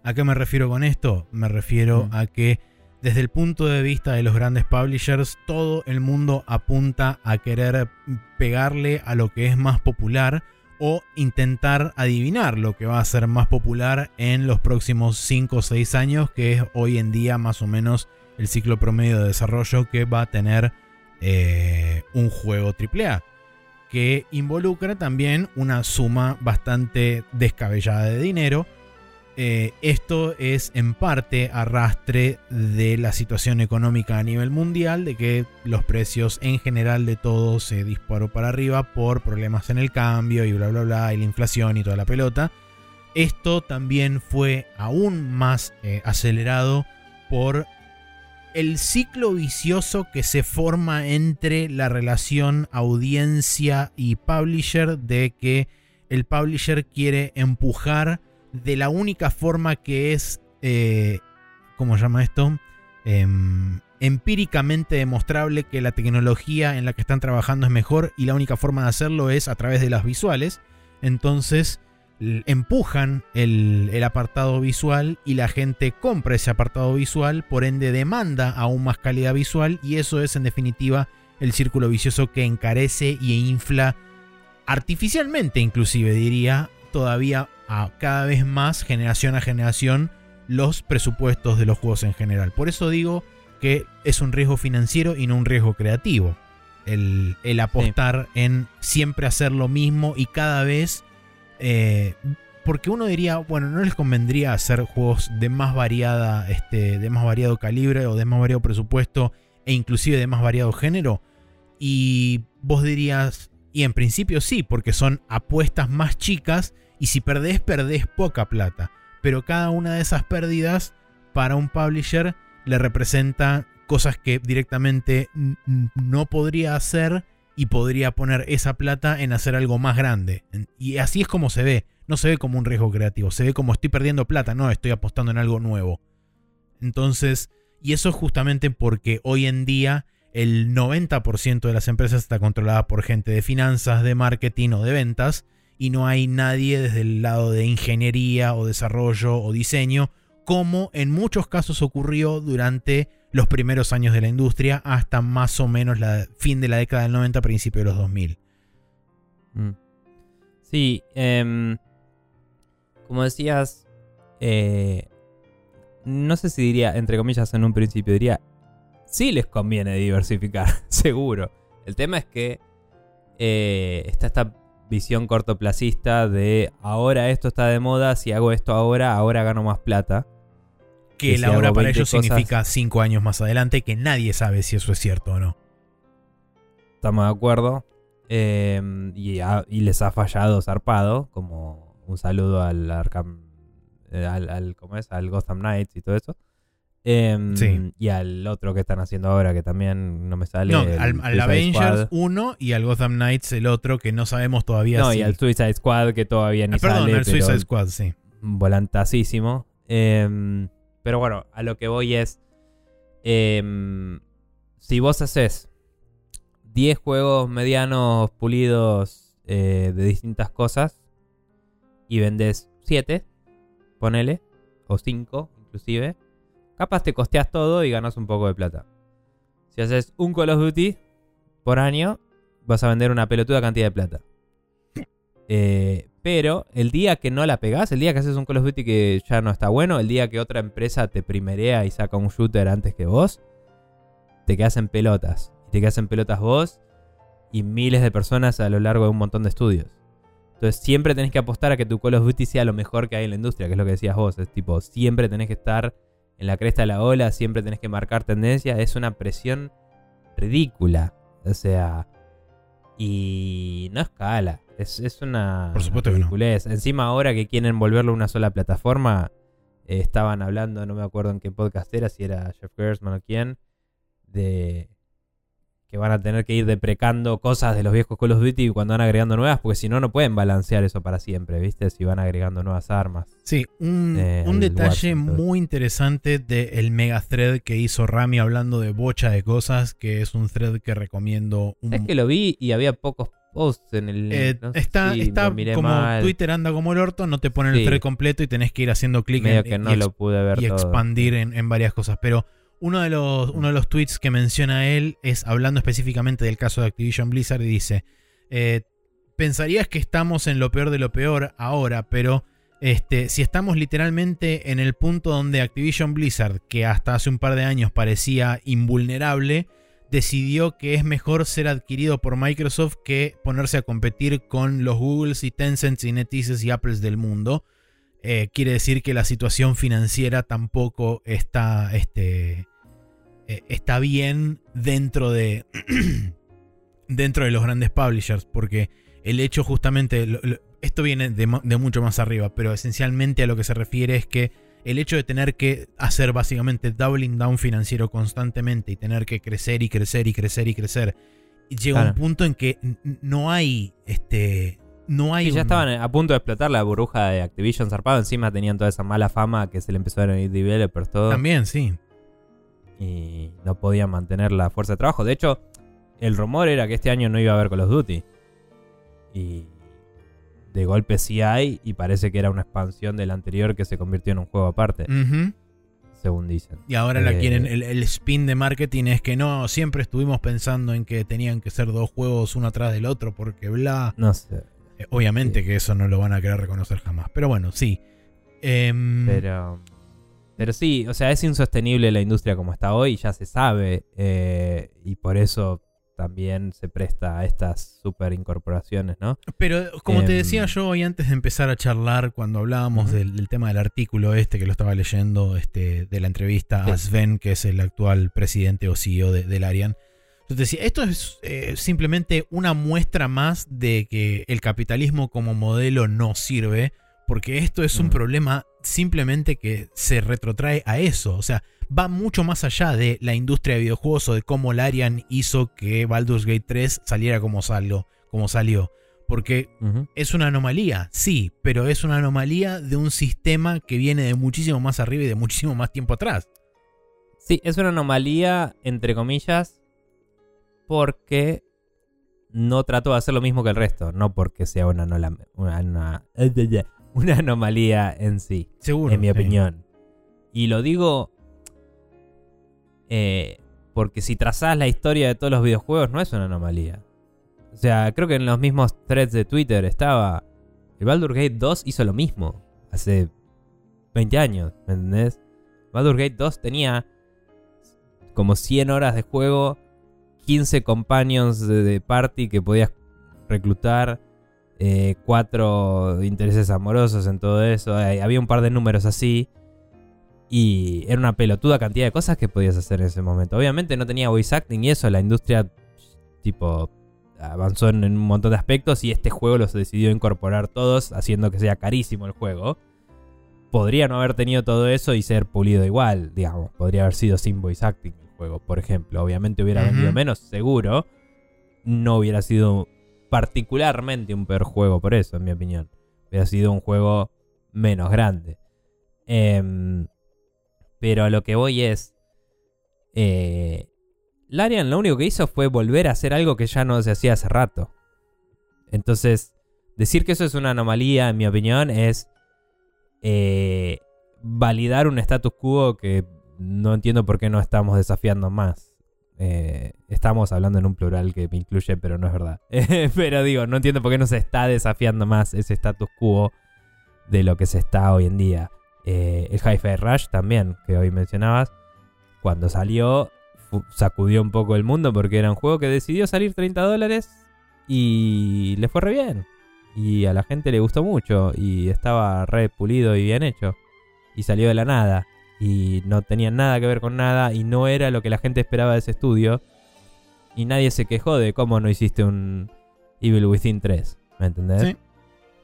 ¿A qué me refiero con esto? Me refiero a que desde el punto de vista de los grandes publishers, todo el mundo apunta a querer pegarle a lo que es más popular o intentar adivinar lo que va a ser más popular en los próximos 5 o 6 años, que es hoy en día más o menos el ciclo promedio de desarrollo que va a tener eh, un juego AAA, que involucra también una suma bastante descabellada de dinero. Eh, esto es en parte arrastre de la situación económica a nivel mundial, de que los precios en general de todo se disparó para arriba por problemas en el cambio y bla bla bla, y la inflación y toda la pelota. Esto también fue aún más eh, acelerado por el ciclo vicioso que se forma entre la relación audiencia y publisher de que el publisher quiere empujar de la única forma que es, eh, ¿cómo se llama esto? Em, empíricamente demostrable que la tecnología en la que están trabajando es mejor y la única forma de hacerlo es a través de las visuales. Entonces empujan el, apartado visual y la gente compra ese apartado visual, por ende demanda aún más calidad visual y eso es en definitiva el círculo vicioso que encarece y infla artificialmente inclusive diría todavía a cada vez más generación a generación los presupuestos de los juegos en general. Por eso digo que es un riesgo financiero y no un riesgo creativo. El, apostar en siempre hacer lo mismo y cada vez eh, porque uno diría, bueno, no les convendría hacer juegos de más variada, este, de más variado calibre o de más variado presupuesto e inclusive de más variado género. Y vos dirías, y en principio sí, porque son apuestas más chicas y si perdés, perdés poca plata. Pero cada una de esas pérdidas para un publisher le representa cosas que directamente no podría hacer y podría poner esa plata en hacer algo más grande. Y así es como se ve. No se ve como un riesgo creativo, se ve como estoy perdiendo plata, no, estoy apostando en algo nuevo. Entonces, y eso es justamente porque hoy en día el 90% de las empresas está controlada por gente de finanzas, de marketing o de ventas, y no hay nadie desde el lado de ingeniería o desarrollo o diseño, como en muchos casos ocurrió durante los primeros años de la industria hasta más o menos la fin de la década del 90, principio de los 2000. Mm. Sí, em, como decías, eh, no sé si diría, entre comillas, en un principio, diría, sí les conviene diversificar, [laughs] seguro. El tema es que eh, está esta visión cortoplacista de ahora esto está de moda, si hago esto ahora, ahora gano más plata. Que la hora para ellos significa cinco años más adelante, que nadie sabe si eso es cierto o no. Estamos de acuerdo. Em, y, les ha fallado zarpado, como un saludo al Arkham, eh, al, ¿cómo es? al Gotham Knights y todo eso. Em, y al otro que están haciendo ahora, que también no me sale. No, al, Avengers 1 y al Gotham Knights el otro, que no sabemos todavía No, y al Suicide Squad, que todavía ni ah, perdón, sale. Perdón, al Suicide Squad, sí. Volantasísimo. Eh, pero bueno, a lo que voy es. Em, si vos haces 10 juegos medianos pulidos eh, de distintas cosas y vendes 7, ponele, o 5 inclusive, capaz te costeas todo y ganas un poco de plata. Si haces un Call of Duty por año, vas a vender una pelotuda cantidad de plata. Eh, Pero el día que no la pegás, el día que haces un Call of Duty que ya no está bueno, el día que otra empresa te primerea y saca un shooter antes que vos, te quedas en pelotas. Y te quedas en pelotas vos y miles de personas a lo largo de un montón de estudios. Entonces siempre tenés que apostar a que tu Call of Duty sea lo mejor que hay en la industria, que es lo que decías vos. Es tipo, siempre tenés que estar en la cresta de la ola, siempre tenés que marcar tendencia. Es una presión ridícula. O sea, y no escala. Es, es una Por supuesto que no. ridiculez. Encima ahora que quieren volverlo una sola plataforma, eh, estaban hablando, no me acuerdo en qué podcast era, si era Jeff Gersman o quién, de que van a tener que ir deprecando cosas de los viejos Call of Duty cuando van agregando nuevas, porque si no, no pueden balancear eso para siempre, ¿viste? Si van agregando nuevas armas. Sí, un, Eh, un detalle muy interesante del mega thread que hizo Rami hablando de bocha de cosas, que es un thread que recomiendo un Es que lo vi y había pocos posts en el... Eh, no sé está si está como mal, Twitter anda como el orto, no te ponen Sí. el thread completo y tenés que ir haciendo clic en, que y no lo pude ver y todo. expandir en, en varias cosas. Pero uno de, los, uno de los tweets que menciona él es hablando específicamente del caso de Activision Blizzard y dice, eh, pensarías que estamos en lo peor de lo peor ahora, pero este, si estamos literalmente en el punto donde Activision Blizzard, que hasta hace un par de años parecía invulnerable, decidió que es mejor ser adquirido por Microsoft que ponerse a competir con los Googles y Tencents y NetEases y Apples del mundo. Eh, quiere decir que la situación financiera tampoco está, este, eh, está bien dentro de, [clears throat] dentro de los grandes publishers, porque el hecho justamente, esto viene de mucho más arriba, pero esencialmente a lo que se refiere es que el hecho de tener que hacer básicamente doubling down financiero constantemente y tener que crecer y crecer y crecer y crecer, llega Claro. un punto en que no hay, este, no hay Sí, ya un- estaban a punto de explotar la burbuja de Activision zarpado. Encima tenían toda esa mala fama que se le empezaron a ir developers todo. También, sí. Y no podían mantener la fuerza de trabajo. De hecho, el rumor era que este año no iba a haber Call of Duty. Y de golpe sí hay. Y parece que era una expansión del anterior que se convirtió en un juego aparte. Según dicen. Y ahora la Eh, quieren, el, el spin de marketing es que no, siempre estuvimos pensando en que tenían que ser dos juegos uno atrás del otro, porque bla. No sé. Eh, Obviamente Sí. que eso no lo van a querer reconocer jamás. Pero bueno, sí. Em, Pero. Pero sí, o sea, es insostenible la industria como está hoy, ya se sabe. eh, y por eso también se presta a estas super incorporaciones, ¿no? Pero como te Em, decía yo hoy antes de empezar a charlar, cuando hablábamos del, del tema del artículo este que lo estaba leyendo, este, de la entrevista a. Sven, que es el actual presidente o CEO de, del Arian, yo te decía, esto es eh, simplemente una muestra más de que el capitalismo como modelo no sirve, porque esto es un Mm. problema simplemente que se retrotrae a eso, o sea, va mucho más allá de la industria de videojuegos o de cómo Larian hizo que Baldur's Gate 3 saliera como salió, como salió. Porque es una anomalía, sí, pero es una anomalía de un sistema que viene de muchísimo más arriba y de muchísimo más tiempo atrás. Sí, es una anomalía, entre comillas, porque no trató de hacer lo mismo que el resto, no porque sea una, anola- una, una- una anomalía en sí. Seguro. en mi sí. opinión. Y lo digo eh, porque si trazás la historia de todos los videojuegos no es una anomalía. O sea, creo que en los mismos threads de Twitter estaba... El Baldur's Gate 2 hizo lo mismo hace 20 años, ¿me entendés? Baldur's Gate 2 tenía como 100 horas de juego, 15 companions de, de party que podías reclutar, eh, cuatro intereses amorosos en todo eso. eh, había un par de números así. Y era una pelotuda cantidad de cosas que podías hacer en ese momento. Obviamente no tenía voice acting y eso. La industria, tipo, avanzó en, un montón de aspectos. Y este juego los decidió incorporar todos, haciendo que sea carísimo el juego. Podría no haber tenido todo eso y ser pulido igual, digamos. Podría haber sido sin voice acting el juego, por ejemplo. Obviamente hubiera vendido menos, seguro. No hubiera sido particularmente un peor juego por eso, en mi opinión. Hubiera sido un juego menos grande. Em, pero lo que voy es. Eh, Larian lo único que hizo fue volver a hacer algo que ya no se hacía hace rato. Entonces, decir que eso es una anomalía, en mi opinión, es eh, validar un status quo que no entiendo por qué no estamos desafiando más. Eh, estamos hablando en un plural que me incluye, pero no es verdad. [laughs] pero digo, no entiendo por qué no se está desafiando más ese status quo de lo que se está hoy en día. Eh, el Hi-Fi Rush también, que hoy mencionabas, cuando salió sacudió un poco el mundo porque era un juego que decidió salir 30 dólares y le fue re bien. Y a la gente le gustó mucho y estaba re pulido y bien hecho. Y salió de la nada. Y no tenía nada que ver con nada y no era lo que la gente esperaba de ese estudio. Y nadie se quejó de cómo no hiciste un Evil Within 3. ¿Me entendés? Sí.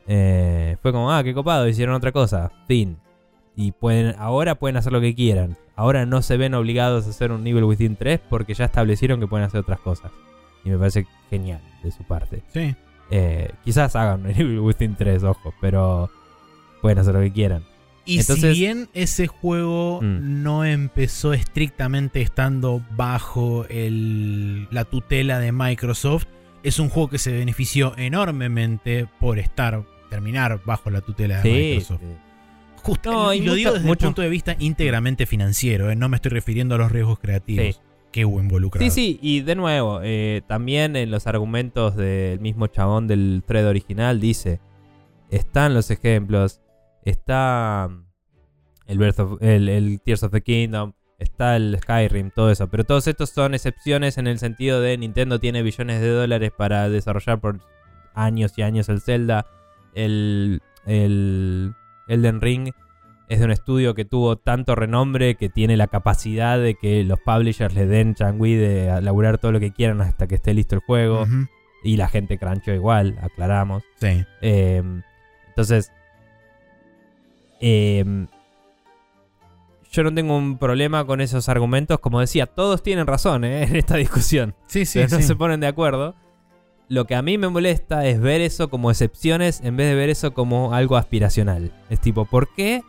Eh, fue como, ah, qué copado, hicieron otra cosa. Fin. Y pueden, ahora pueden hacer lo que quieran. Ahora no se ven obligados a hacer un Evil Within 3 porque ya establecieron que pueden hacer otras cosas. Y me parece genial de su parte. Sí. Eh, quizás hagan un Evil Within 3, ojo, pero pueden hacer lo que quieran. Y si bien ese juego mm. no empezó estrictamente estando bajo el, la tutela de Microsoft, es un juego que se benefició enormemente por estar, terminar bajo la tutela de Microsoft. Justo, y lo digo desde el punto de vista íntegramente financiero, ¿eh? no me estoy refiriendo a los riesgos creativos. que hubo involucrado. Sí, sí, y de nuevo, eh, también en los argumentos del mismo chabón del thread original dice, están los ejemplos, está el, el, Tears of the Kingdom, está el Skyrim, todo eso. Pero todos estos son excepciones en el sentido de Nintendo tiene billones de dólares para desarrollar por años y años el Zelda. El, el Elden Ring es de un estudio que tuvo tanto renombre que tiene la capacidad de que los publishers le den changui de laburar todo lo que quieran hasta que esté listo el juego. Y la gente cranchó igual, aclaramos. Sí. Em, entonces, em, yo no tengo un problema con esos argumentos. Como decía, todos tienen razón ¿eh? [laughs] en esta discusión. Sí, sí, No se ponen de acuerdo. Lo que a mí me molesta es ver eso como excepciones en vez de ver eso como algo aspiracional. Es tipo, ¿por qué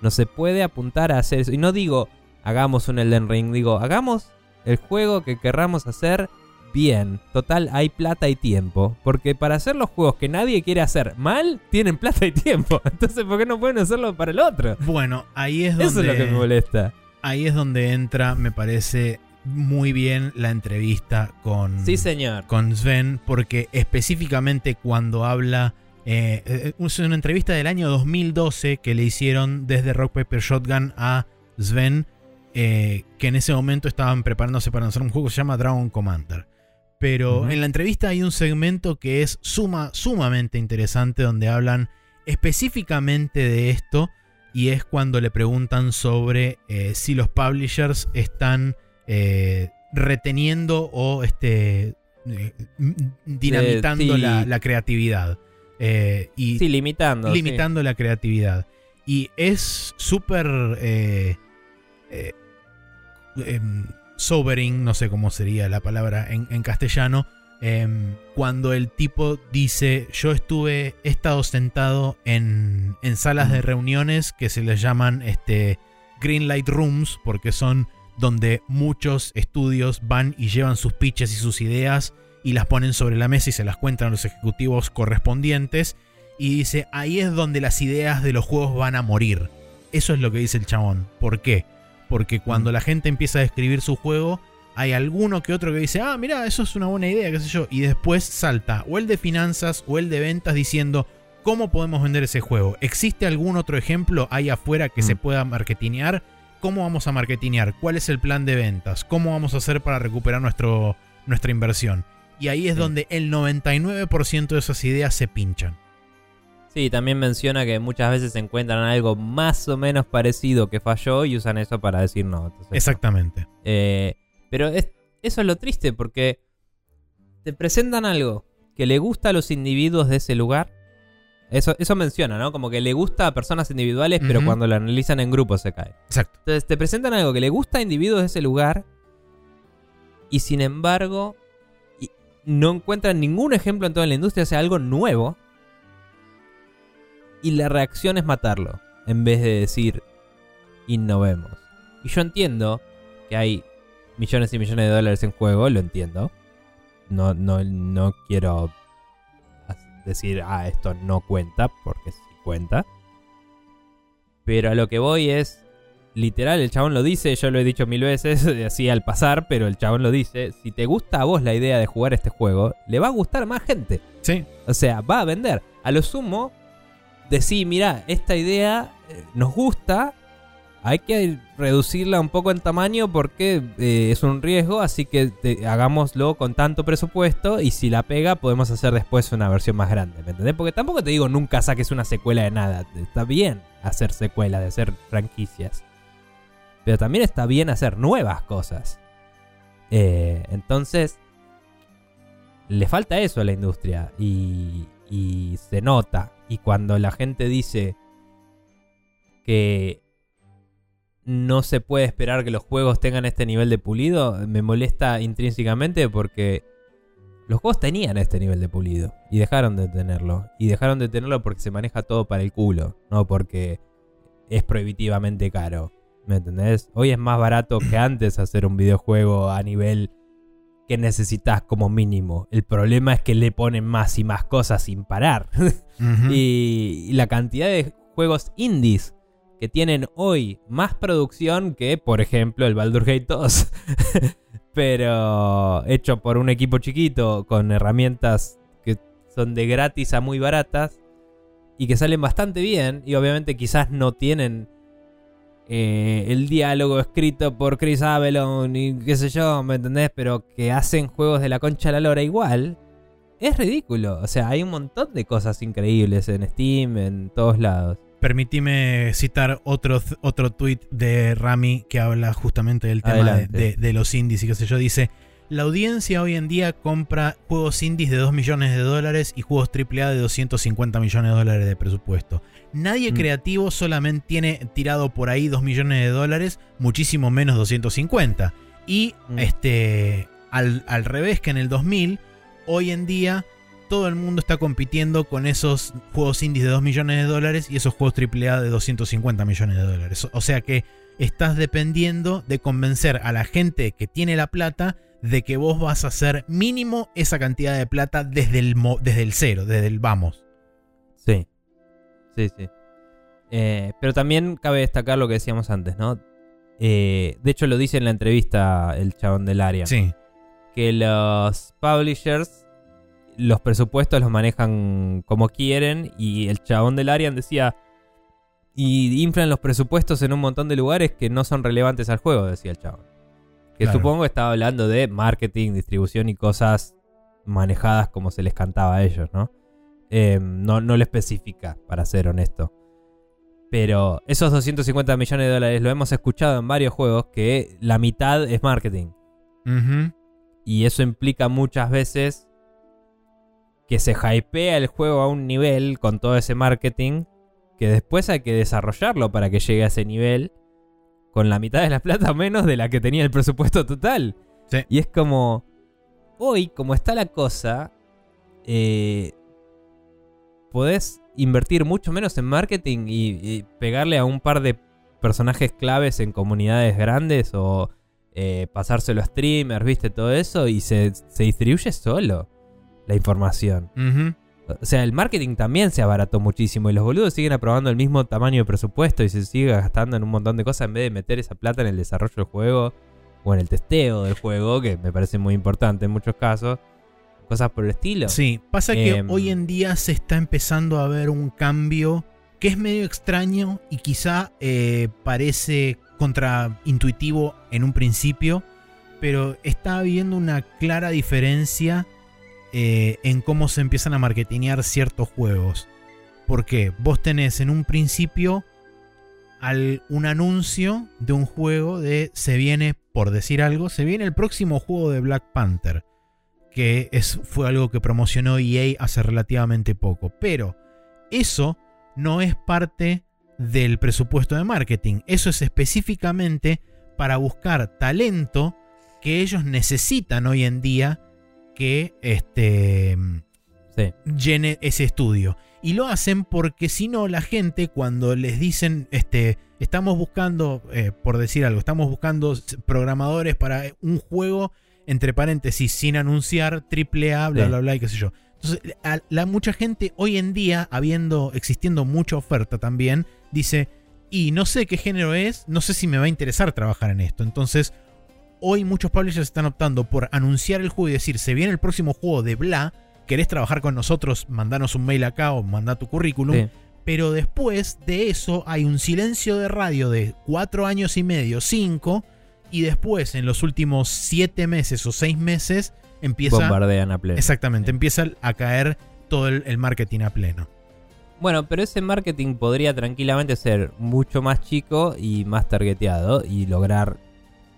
no se puede apuntar a hacer eso? Y no digo, hagamos un Elden Ring, digo, hagamos el juego que querramos hacer bien. Total, hay plata y tiempo. Porque para hacer los juegos que nadie quiere hacer mal, tienen [laughs] plata y tiempo. Entonces, ¿por qué no pueden hacerlo para el otro? Bueno, ahí es donde... Eso es lo que me molesta. Ahí es donde entra, me parece, muy bien la entrevista con, sí, señor. con Sven, porque específicamente cuando habla... Eh, es una entrevista del año 2012 que le hicieron desde Rock Paper Shotgun a Sven, eh, que en ese momento estaban preparándose para hacer un juego que se llama Dragon Commander. Pero en la entrevista hay un segmento que es suma, sumamente interesante donde hablan específicamente de esto y es cuando le preguntan sobre si los publishers están eh, reteniendo o este, eh, dinamitando la, creatividad. Eh, y sí, limitando. Limitando la creatividad. Y es súper... Sobering, no sé cómo sería la palabra en, castellano, em, cuando el tipo dice, yo estuve, he estado sentado en, en salas de reuniones que se les llaman este, Green Light Rooms, porque son donde muchos estudios van y llevan sus pitches y sus ideas y las ponen sobre la mesa y se las cuentan a los ejecutivos correspondientes. Y dice, ahí es donde las ideas de los juegos van a morir. Eso es lo que dice el chabón. ¿Por qué? Porque cuando la gente empieza a escribir su juego, hay alguno que otro que dice, ah, mira, eso es una buena idea, qué sé yo. Y después salta o el de finanzas o el de ventas diciendo, ¿cómo podemos vender ese juego? ¿Existe algún otro ejemplo ahí afuera que se mm. pueda marketinear? cómo vamos a marketinear, cuál es el plan de ventas, cómo vamos a hacer para recuperar nuestro, nuestra inversión. Y ahí es donde el 99% de esas ideas se pinchan. Sí, también menciona que muchas veces encuentran algo más o menos parecido que falló y usan eso para decir no. Exactamente. Eh, pero eso es lo triste porque te presentan algo que le gusta a los individuos de ese lugar eso, eso menciona, ¿no? Como que le gusta a personas individuales, pero cuando lo analizan en grupo se cae. Exacto. Entonces te presentan algo que le gusta a individuos de ese lugar y sin embargo no encuentran ningún ejemplo en toda la industria, hace algo nuevo. Y la reacción es matarlo, en vez de decir innovemos. Y yo entiendo que hay millones y millones de dólares en juego, lo entiendo. No, no, no quiero decir, ah, esto no cuenta, porque sí cuenta. Pero a lo que voy es, literal, el chabón lo dice, yo lo he dicho mil veces, [laughs] así al pasar, pero el chabón lo dice, si te gusta a vos la idea de jugar este juego, le va a gustar más gente. Sí. O sea, va a vender. A lo sumo, decir, mira, esta idea eh, nos gusta, hay que reducirla un poco en tamaño porque eh, es un riesgo, así que hagámoslo con tanto presupuesto y si la pega podemos hacer después una versión más grande, ¿me entendés? Porque tampoco te digo nunca saques una secuela de nada, está bien hacer secuelas, de hacer franquicias, pero también está bien hacer nuevas cosas. Eh, entonces, le falta eso a la industria y, y se nota. Y cuando la gente dice que no se puede esperar que los juegos tengan este nivel de pulido, me molesta intrínsecamente porque los juegos tenían este nivel de pulido y dejaron de tenerlo. Y dejaron de tenerlo porque se maneja todo para el culo, no porque es prohibitivamente caro. ¿Me entendés? Hoy es más barato que antes hacer un videojuego a nivel que necesitas como mínimo. El problema es que le ponen más y más cosas sin parar. [laughs] Y, y la cantidad de juegos indies que tienen hoy más producción que, por ejemplo, el Baldur's Gate 2. [laughs] Pero hecho por un equipo chiquito con herramientas que son de gratis a muy baratas y que salen bastante bien y obviamente quizás no tienen eh, el diálogo escrito por Chris Avalon y qué sé yo, ¿me entendés? Pero que hacen juegos de la concha a la lora igual. Es ridículo. O sea, hay un montón de cosas increíbles en Steam, en todos lados. Permitime citar otro, otro tweet de Rami que habla justamente del tema de, de los indies y qué sé yo. Dice, la audiencia hoy en día compra juegos indies de 2 millones de dólares y juegos AAA de 250 millones de dólares de presupuesto. Nadie Mm. creativo solamente tiene tirado por ahí 2 millones de dólares, muchísimo menos 250. Y Mm. este, al, al revés que en el 2000, hoy en día todo el mundo está compitiendo con esos juegos indies de 2 millones de dólares y esos juegos AAA de 250 millones de dólares. O sea que estás dependiendo de convencer a la gente que tiene la plata de que vos vas a hacer mínimo esa cantidad de plata desde el, mo- desde el cero, desde el vamos. Sí. Sí, sí. Eh, pero también cabe destacar lo que decíamos antes, ¿no? Eh, de hecho, lo dice en la entrevista el chabón del área. Sí. Que los publishers, los presupuestos los manejan como quieren. Y el chabón del área decía. Y inflan los presupuestos en un montón de lugares que no son relevantes al juego, decía el chabón. Que Claro. supongo estaba hablando de marketing, distribución y cosas manejadas como se les cantaba a ellos, ¿no? Eh, no, no lo especifica, para ser honesto. Pero esos 250 millones de dólares lo hemos escuchado en varios juegos que la mitad es marketing. Y eso implica muchas veces que se hypea el juego a un nivel con todo ese marketing que después hay que desarrollarlo para que llegue a ese nivel con la mitad de la plata menos de la que tenía el presupuesto total. Sí. Y es como, hoy, como está la cosa, eh, podés invertir mucho menos en marketing y, y pegarle a un par de personajes claves en comunidades grandes o eh, pasárselo a streamers, viste, todo eso, y se, se distribuye solo la información. Ujú. O sea, el marketing también se abarató muchísimo y los boludos siguen aprobando el mismo tamaño de presupuesto y se sigue gastando en un montón de cosas en vez de meter esa plata en el desarrollo del juego o en el testeo del juego, que me parece muy importante en muchos casos. Cosas por el estilo. Sí, pasa que Em. hoy en día se está empezando a ver un cambio que es medio extraño y quizá eh, parece contraintuitivo en un principio, pero está habiendo una clara diferencia eh, en cómo se empiezan a marketinear ciertos juegos. Porque vos tenés en un principio al- un anuncio de un juego de se viene, por decir algo, se viene el próximo juego de Black Panther que es, fue algo que promocionó EA hace relativamente poco. Pero eso no es parte del presupuesto de marketing. Eso es específicamente para buscar talento que ellos necesitan hoy en día que este, Sí. llene ese estudio. Y lo hacen porque si no, la gente cuando les dicen, este, estamos buscando, eh, por decir algo, estamos buscando programadores para un juego, entre paréntesis, sin anunciar, triple A, bla, Sí. bla, bla, y qué sé yo. Entonces, a- la mucha gente hoy en día, habiendo, existiendo mucha oferta también, dice, y no sé qué género es, no sé si me va a interesar trabajar en esto. Entonces, hoy muchos publishers están optando por anunciar el juego y decir, se viene el próximo juego de bla, querés trabajar con nosotros, mandanos un mail acá o manda tu currículum. Sí. Pero después de eso hay un silencio de radio de cuatro años y medio, cinco, y después en los últimos siete meses o seis meses empieza... Bombardean a pleno. Exactamente, Sí. empieza a caer todo el, el marketing a pleno. Bueno, pero ese marketing podría tranquilamente ser mucho más chico y más targeteado y lograr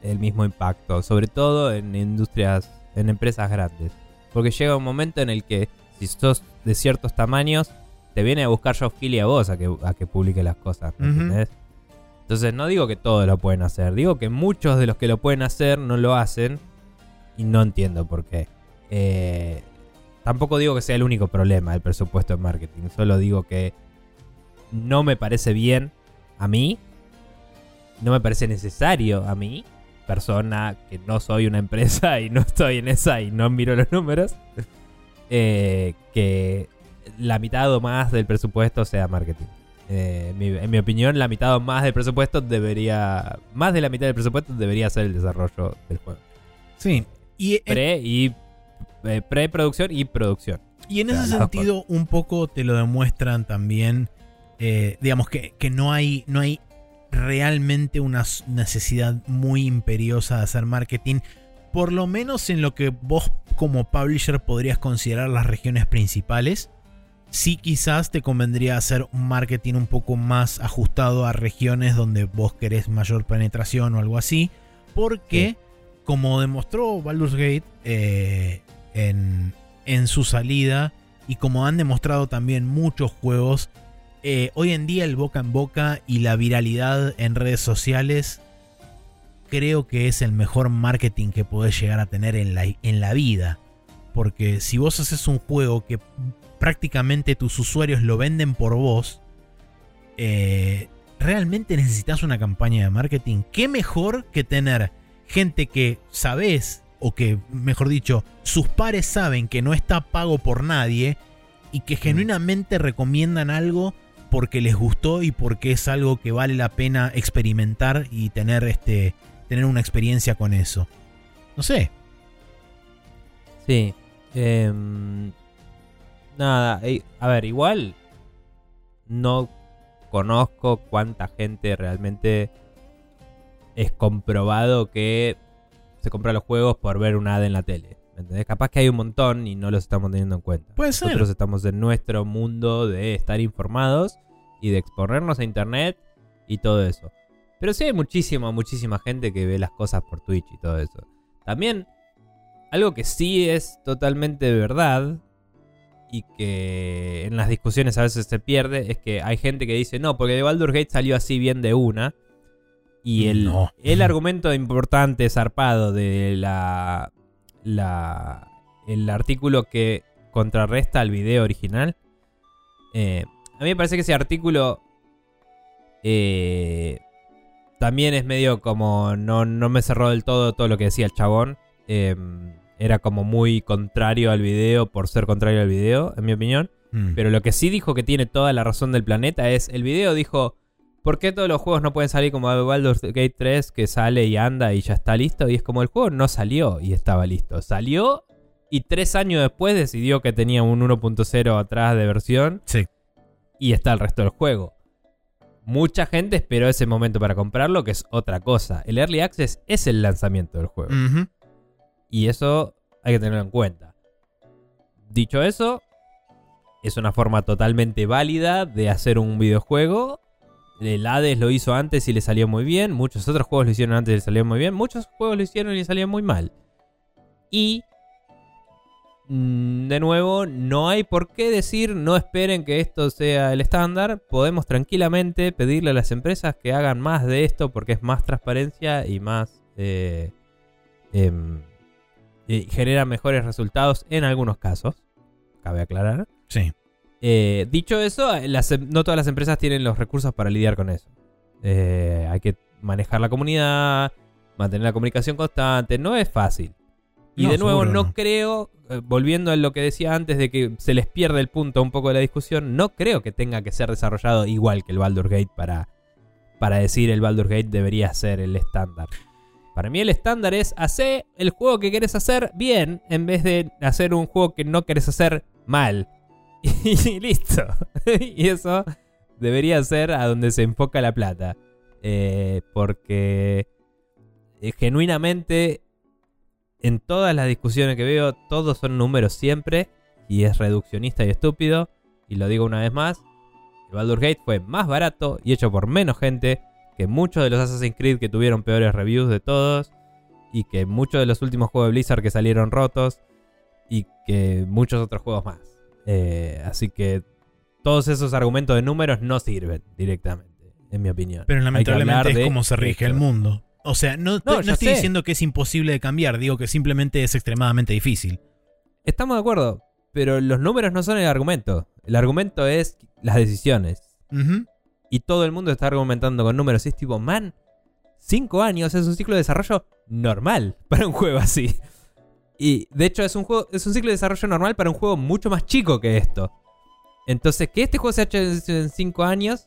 el mismo impacto, sobre todo en industrias, en empresas grandes. Porque llega un momento en el que si sos de ciertos tamaños, te viene a buscar Geoff Keighley a vos a que, a que publique las cosas, ¿me Ujú. entendés? Entonces no digo que todos lo pueden hacer, digo que muchos de los que lo pueden hacer no lo hacen y no entiendo por qué. Eh, tampoco digo que sea el único problema el presupuesto en marketing, solo digo que no me parece bien a mí, no me parece necesario a mí, persona que no soy una empresa [laughs] y no estoy en esa y no miro los números, [laughs] eh, que la mitad o más del presupuesto sea marketing. Eh, en, mi, en mi opinión, la mitad o más del presupuesto debería, más de la mitad del presupuesto debería ser el desarrollo del juego. Sí. Y en, Pre y eh, preproducción y producción. y en ese sentido, un poco te lo demuestran también. eh, digamos que, que no hay. No hay realmente una necesidad muy imperiosa de hacer marketing. Por lo menos en lo que vos como publisher podrías considerar las regiones principales. Sí quizás te convendría hacer un marketing un poco más ajustado a regiones donde vos querés mayor penetración o algo así. Porque, como demostró Baldur's Gate eh, en, en su salida, y como han demostrado también muchos juegos, eh, hoy en día el boca en boca y la viralidad en redes sociales creo que es el mejor marketing que podés llegar a tener en la, en la vida. Porque si vos haces un juego que prácticamente tus usuarios lo venden por vos, eh, realmente necesitas una campaña de marketing. ¿Qué mejor que tener gente que sabes, o que, mejor dicho, sus pares saben que no está pago por nadie y que genuinamente recomiendan algo porque les gustó y porque es algo que vale la pena experimentar y tener este tener una experiencia con eso. No sé. Sí. em, nada, a ver, igual no conozco cuánta gente realmente es comprobado que se compra los juegos por ver un ad en la tele. Capaz que hay un montón y no los estamos teniendo en cuenta. Puede ser. Nosotros estamos en nuestro mundo de estar informados y de exponernos a internet y todo eso. Pero sí hay muchísima, muchísima gente que ve las cosas por Twitch y todo eso. También, algo que sí es totalmente verdad y que en las discusiones a veces se pierde es que hay gente que dice, no, porque Baldur's Gate salió así bien de una. Y el, No. el argumento importante, zarpado de la, la el artículo que contrarresta al video original, eh, a mí me parece que ese artículo eh, también es medio como no, no me cerró del todo todo lo que decía el chabón. Eh, era como muy contrario al video por ser contrario al video, en mi opinión. Mm. Pero lo que sí dijo que tiene toda la razón del planeta es el video dijo, ¿por qué todos los juegos no pueden salir como Baldur's Gate 3 que sale y anda y ya está listo? Y es como el juego no salió y estaba listo. Salió y tres años después decidió que tenía un 1.0 atrás de versión Sí. y está el resto del juego. Mucha gente esperó ese momento para comprarlo, que es otra cosa. El Early Access es el lanzamiento del juego. Y eso hay que tenerlo en cuenta. Dicho eso, es una forma totalmente válida de hacer un videojuego. El Hades lo hizo antes y le salió muy bien. Muchos otros juegos lo hicieron antes y le salió muy bien. Muchos juegos lo hicieron y le salió muy mal. Y mm, de nuevo, no hay por qué decir no esperen que esto sea el estándar. Podemos tranquilamente pedirle a las empresas que hagan más de esto porque es más transparencia y más... eh, em, genera mejores resultados en algunos casos. Cabe aclarar. Sí. Eh, dicho eso, las em- no todas las empresas tienen los recursos para lidiar con eso. Eh, hay que manejar la comunidad, mantener la comunicación constante. No es fácil. Y No, de nuevo, no, no. creo, eh, volviendo a lo que decía antes de que se les pierde el punto un poco de la discusión, no creo que tenga que ser desarrollado igual que el Baldur's Gate para, para decir el Baldur's Gate debería ser el estándar. Para mí el estándar es hacer el juego que querés hacer bien en vez de hacer un juego que no querés hacer mal. [laughs] Y listo. [laughs] y eso debería ser a donde se enfoca la plata. Eh, porque eh, genuinamente en todas las discusiones que veo, todos son números siempre. Y es reduccionista y estúpido. Y lo digo una vez más. El Baldur's Gate fue más barato y hecho por menos gente que muchos de los Assassin's Creed que tuvieron peores reviews de todos, y que muchos de los últimos juegos de Blizzard que salieron rotos, y que muchos otros juegos más. Eh, así que todos esos argumentos de números no sirven directamente, en mi opinión. Pero lamentablemente es como se rige el mundo. O sea, no, no, estoy diciendo que es imposible de cambiar, digo que simplemente es extremadamente difícil. Estamos de acuerdo, pero los números no son el argumento. El argumento es las decisiones y todo el mundo está argumentando con números. Y es tipo, man, 5 años es un ciclo de desarrollo normal para un juego así. Y de hecho es un, juego, es un ciclo de desarrollo normal para un juego mucho más chico que esto. Entonces, que este juego se haya hecho en 5 años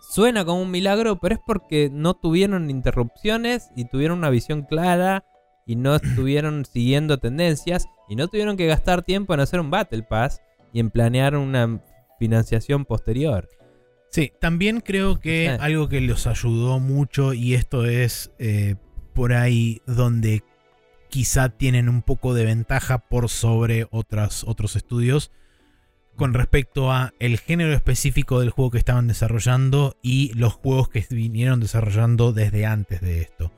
suena como un milagro, pero es porque no tuvieron interrupciones y tuvieron una visión clara y no [clears throat] estuvieron siguiendo tendencias y no tuvieron que gastar tiempo en hacer un Battle Pass y en planear una financiación posterior. Sí, también creo que algo que los ayudó mucho, y esto es eh, por ahí donde quizá tienen un poco de ventaja por sobre otras, otros estudios, con respecto a el género específico del juego que estaban desarrollando y los juegos que vinieron desarrollando desde antes de esto.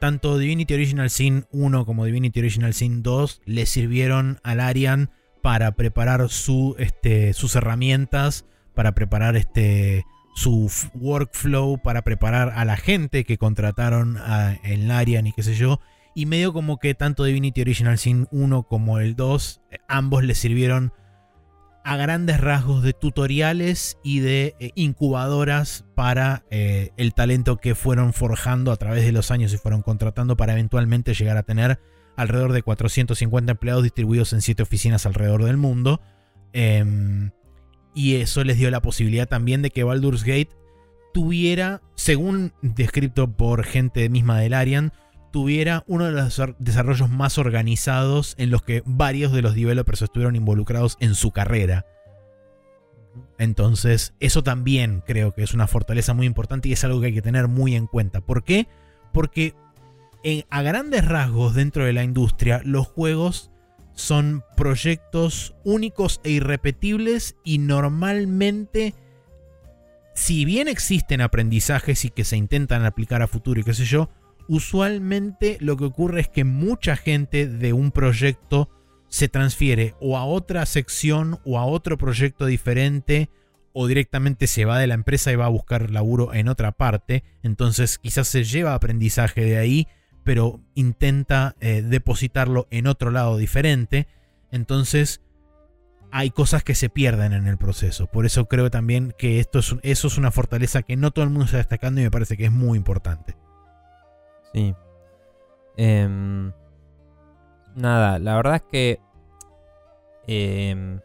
Tanto Divinity Original Sin 1 como Divinity Original Sin 2 le sirvieron al Arian para preparar su, este, sus herramientas para preparar este su workflow, para preparar a la gente que contrataron en Larian y qué sé yo. Y medio como que tanto Divinity Original Sin 1 como el 2, eh, ambos le sirvieron a grandes rasgos de tutoriales y de eh, incubadoras para eh, el talento que fueron forjando a través de los años y fueron contratando para eventualmente llegar a tener alrededor de 450 empleados distribuidos en 7 oficinas alrededor del mundo. Em, y eso les dio la posibilidad también de que Baldur's Gate tuviera, según descrito por gente misma del Arian, tuviera uno de los desarrollos más organizados en los que varios de los developers estuvieron involucrados en su carrera. Entonces, eso también creo que es una fortaleza muy importante y es algo que hay que tener muy en cuenta. ¿Por qué? Porque a grandes rasgos dentro de la industria, los juegos son proyectos únicos e irrepetibles y normalmente, si bien existen aprendizajes y que se intentan aplicar a futuro y qué sé yo, usualmente lo que ocurre es que mucha gente de un proyecto se transfiere o a otra sección o a otro proyecto diferente o directamente se va de la empresa y va a buscar laburo en otra parte. Entonces quizás se lleva aprendizaje de ahí pero intenta eh, depositarlo en otro lado diferente. Entonces hay cosas que se pierden en el proceso. Por eso creo también que esto es, eso es una fortaleza que no todo el mundo está destacando y me parece que es muy importante. Sí. Em, nada, la verdad es que... Em,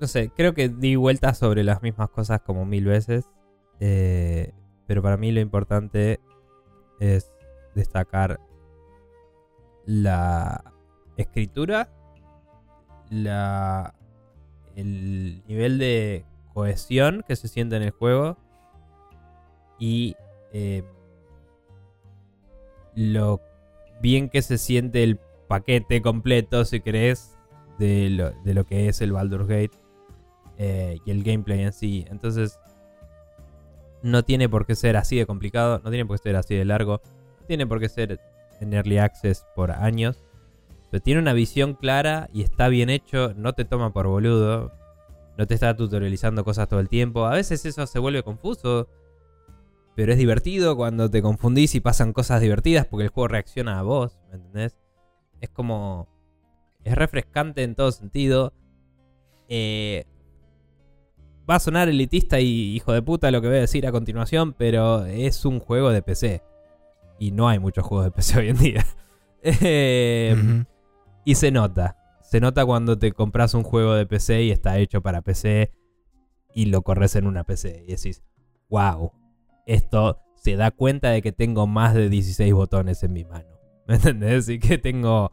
no sé, creo que di vueltas sobre las mismas cosas como mil veces. Eh, pero para mí lo importante es destacar la escritura, la, el nivel de cohesión que se siente en el juego y eh, lo bien que se siente el paquete completo, si querés, de lo, de lo que es el Baldur's Gate eh, y el gameplay en sí. Entonces, no tiene por qué ser así de complicado, no tiene por qué ser así de largo, no tiene por qué ser en early access por años. Pero tiene una visión clara y está bien hecho, no te toma por boludo, no te está tutorializando cosas todo el tiempo. A veces eso se vuelve confuso, pero es divertido cuando te confundís y pasan cosas divertidas porque el juego reacciona a vos, ¿me entendés? Es como... Es refrescante en todo sentido. Eh, va a sonar elitista y hijo de puta lo que voy a decir a continuación, pero es un juego de PC. Y no hay muchos juegos de PC [laughs] hoy en día. Em, y se nota. Se nota cuando te compras un juego de PC y está hecho para PC. y lo corres en una PC. Y decís, wow, esto se da cuenta de que tengo más de 16 botones en mi mano. [laughs] ¿Me entendés? Y que tengo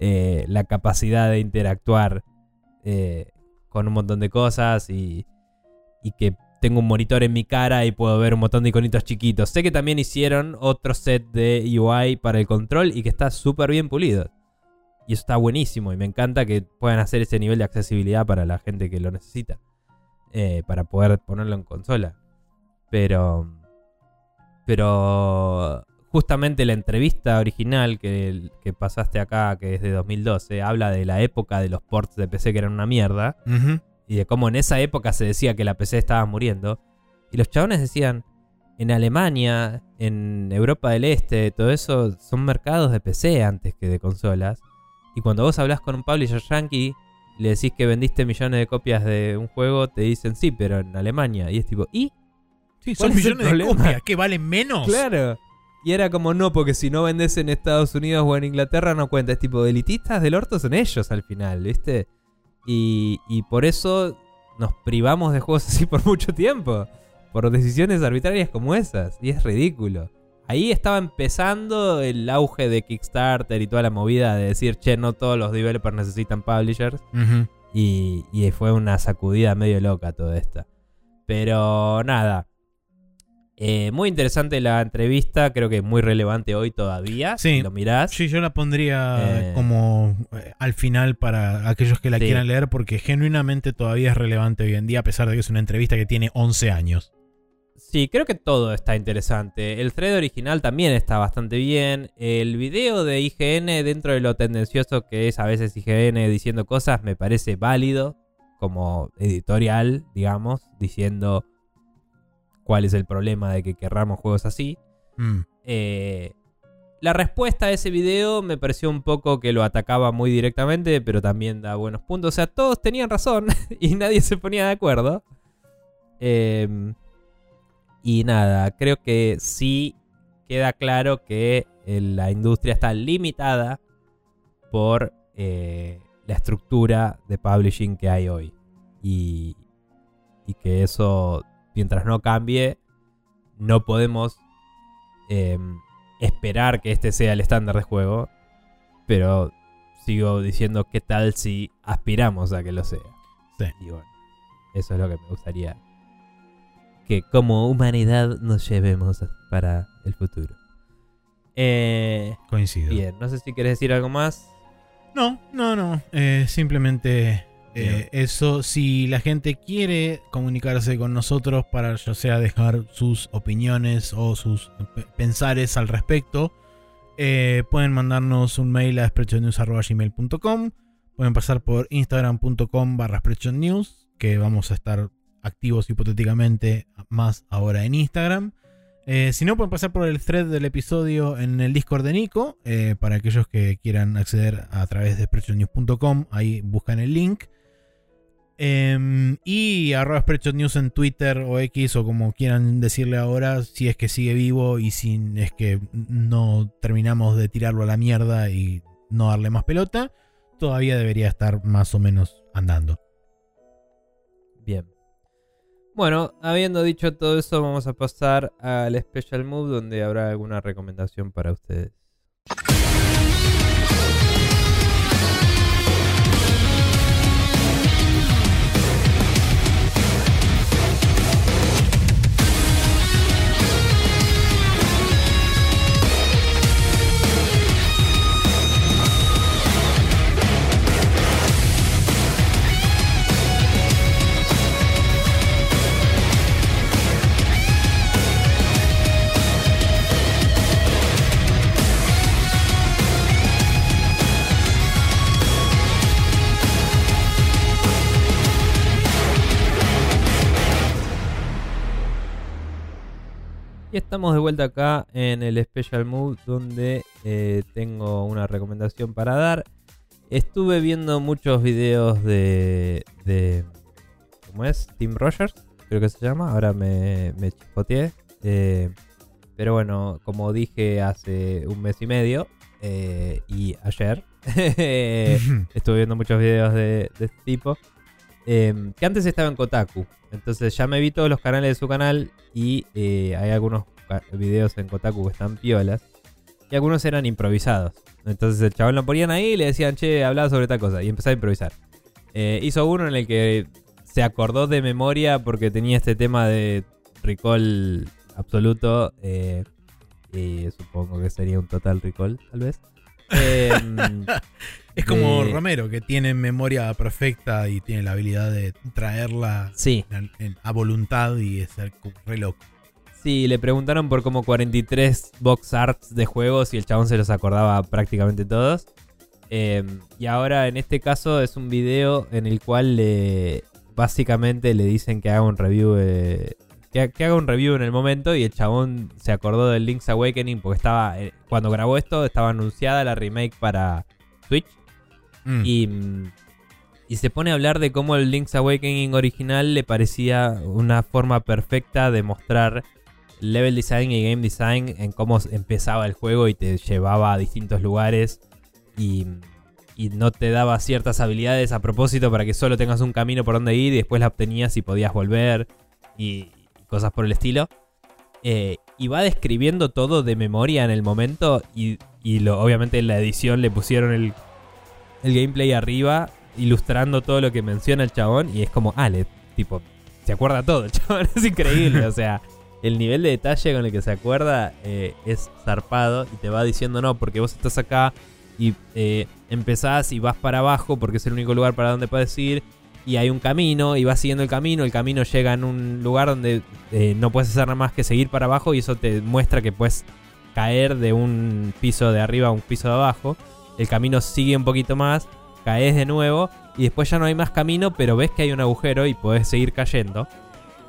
eh, la capacidad de interactuar eh, con un montón de cosas y, y que tengo un monitor en mi cara y puedo ver un montón de iconitos chiquitos. Sé que también hicieron otro set de UI para el control y que está súper bien pulido. Y eso está buenísimo y me encanta que puedan hacer ese nivel de accesibilidad para la gente que lo necesita. Eh, para poder ponerlo en consola. Pero... Pero justamente la entrevista original que, que, pasaste acá, que es de 2012, habla de la época de los ports de PC que eran una mierda. Y de cómo en esa época se decía que la PC estaba muriendo. Y los chabones decían, en Alemania, en Europa del Este, todo eso son mercados de PC antes que de consolas. Y cuando vos hablas con un publisher yankee, le decís que vendiste millones de copias de un juego, te dicen sí, pero en Alemania. Y es tipo, ¿y? Sí, son millones de copias, que valen menos. Claro. Y era como, no, porque si no vendes en Estados Unidos o en Inglaterra no cuenta. Es tipo, elitistas del orto son ellos al final, ¿viste? Y, y por eso nos privamos de juegos así [laughs] por mucho tiempo. Por decisiones arbitrarias como esas. Y es ridículo. Ahí estaba empezando el auge de Kickstarter y toda la movida de decir, che, no todos los developers necesitan publishers. y, y, fue una sacudida medio loca toda esta. Pero nada. Eh, muy interesante la entrevista, creo que muy relevante hoy todavía. Sí, si lo mirás. Sí, yo la pondría eh, como eh, al final para aquellos que la quieran leer, porque genuinamente todavía es relevante hoy en día, a pesar de que es una entrevista que tiene 11 años. Sí, creo que todo está interesante. El thread original también está bastante bien. El video de IGN, dentro de lo tendencioso que es a veces IGN diciendo cosas, me parece válido como editorial, digamos, diciendo cuál es el problema de que querramos juegos así. Mm. Eh, la respuesta a ese video me pareció un poco que lo atacaba muy directamente, pero también da buenos puntos. O sea, todos tenían razón [laughs] y nadie se ponía de acuerdo. Em, y nada, creo que sí queda claro que eh, la industria está limitada por eh, la estructura de publishing que hay hoy. Y, y que eso mientras no cambie, no podemos em, esperar que este sea el estándar de juego. Pero sigo diciendo qué tal si aspiramos a que lo sea. Sí. Y bueno, eso es lo que me gustaría que como humanidad nos llevemos para el futuro. Eh, Coincido. Bien, no sé si quieres decir algo más. No, no, no. Eh, simplemente eh, eso, si la gente quiere comunicarse con nosotros para ya sea dejar sus opiniones o sus pensares al respecto, eh, pueden mandarnos un mail a spreadshotnews.gmail.com Pueden pasar por instagram.com barra news que vamos a estar activos hipotéticamente más ahora en Instagram. Eh, si no, pueden pasar por el thread del episodio en el Discord de Nico. para aquellos que quieran acceder a través de spreadshotnews.com, ahí buscan el link. Em, y arroba News en Twitter o X o como quieran decirle ahora, si es que sigue vivo y si es que no terminamos de tirarlo a la mierda y no darle más pelota, todavía debería estar más o menos andando. Bien. Bueno, habiendo dicho todo eso, vamos a pasar al Special Move donde habrá alguna recomendación para ustedes. Y estamos de vuelta acá en el Special Mood donde eh, tengo una recomendación para dar. Estuve viendo muchos videos de, de ¿cómo es? Tim Rogers, creo que se llama. Ahora me, me chispoteé. Eh, pero bueno, como dije hace un mes y medio eh, y ayer, [laughs] estuve viendo muchos videos de, de este tipo. Em, que antes estaba en Kotaku. Entonces ya me vi todos los canales de su canal y eh, hay algunos videos en Kotaku que están piolas y algunos eran improvisados. Entonces el chabón lo ponían ahí y le decían, che, hablaba sobre esta cosa y empezaba a improvisar. Eh, hizo uno en el que se acordó de memoria porque tenía este tema de recall absoluto. Eh, y supongo que sería un total recall, tal vez. Em, [laughs] es como Romero, que tiene memoria perfecta y tiene la habilidad de traerla a voluntad y es re loco. Sí, le preguntaron por como 43 box arts de juegos y el chabón se los acordaba prácticamente todos. Em, y ahora en este caso es un video en el cual le, básicamente le dicen que haga un review que, haga un review en el momento y el chabón se acordó del Link's Awakening porque estaba, eh, cuando grabó esto estaba anunciada la remake para Switch mm. y, y se pone a hablar de cómo el Link's Awakening original le parecía una forma perfecta de mostrar level design y game design en cómo empezaba el juego y te llevaba a distintos lugares y, y no te daba ciertas habilidades a propósito para que solo tengas un camino por donde ir y después la obtenías y podías volver y, cosas por el estilo. Eh, y va describiendo todo de memoria en el momento y, lo, obviamente en la edición le pusieron el, gameplay arriba ilustrando todo lo que menciona el chabón y es como, ah, tipo, se acuerda todo, el [laughs] chabón es increíble, o sea, el nivel de detalle con el que se acuerda eh, es zarpado y te va diciendo no, porque vos estás acá y eh, empezás y vas para abajo porque es el único lugar para donde puedes ir y hay un camino y vas siguiendo el camino, el camino llega en un lugar donde eh, no puedes hacer nada más que seguir para abajo y eso te muestra que puedes caer de un piso de arriba a un piso de abajo. El camino sigue un poquito más, caes de nuevo y después ya no hay más camino, pero ves que hay un agujero y puedes seguir cayendo.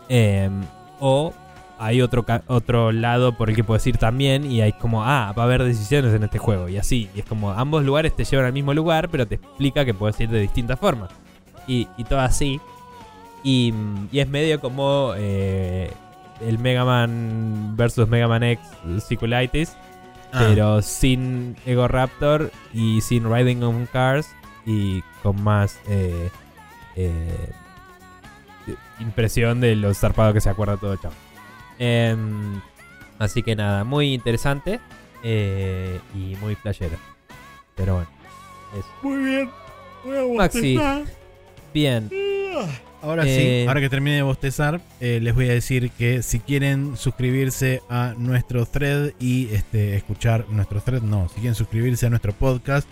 Em, o hay otro, otro lado por el que puedes ir también y hay como, ah, va a haber decisiones en este juego y así. Y es como ambos lugares te llevan al mismo lugar, pero te explica que puedes ir de distintas formas y, todo así. Y, es medio como eh, el Mega Man versus Mega Man X Sequelitis, ah. pero sin Ego Raptor y sin Riding on Cars y con más eh, eh, impresión de lo zarpado que se acuerda todo chao. Em, así que nada, muy interesante y muy playero. Pero bueno. Muy bien. Maxi, Bien. Ahora sí, eh, ahora que termine de bostezar, eh, les voy a decir que si quieren suscribirse a nuestro thread y este, escuchar nuestro thread, no, si quieren suscribirse a nuestro podcast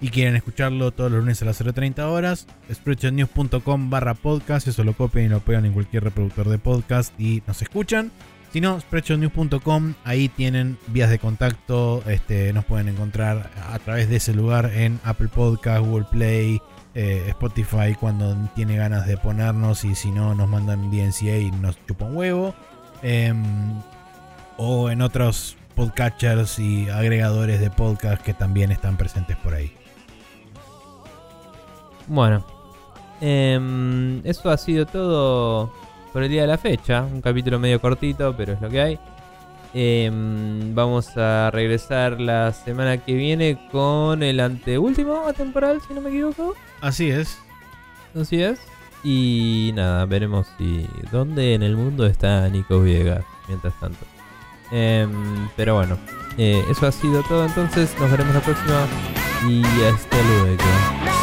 y quieren escucharlo todos los lunes a las 0.30 horas, spreadshotnews.com barra podcast, eso lo copian y lo pegan en cualquier reproductor de podcast y nos escuchan. Si no, spreadshotnews.com, ahí tienen vías de contacto, este, nos pueden encontrar a través de ese lugar en Apple Podcast, Google Play, eh, Spotify cuando tiene ganas de ponernos y si no nos mandan DNCA y nos chupan huevo. Em, o en otros podcatchers y agregadores de podcast que también están presentes por ahí. Bueno, em, eso ha sido todo por el día de la fecha. Un capítulo medio cortito, pero es lo que hay. Em, vamos a regresar la semana que viene con el anteúltimo temporal, si no me equivoco. Así es. Así es. Y nada, veremos si dónde en el mundo está Nico Viegas mientras tanto. Em, pero bueno, eh, eso ha sido todo entonces. Nos veremos la próxima y hasta luego.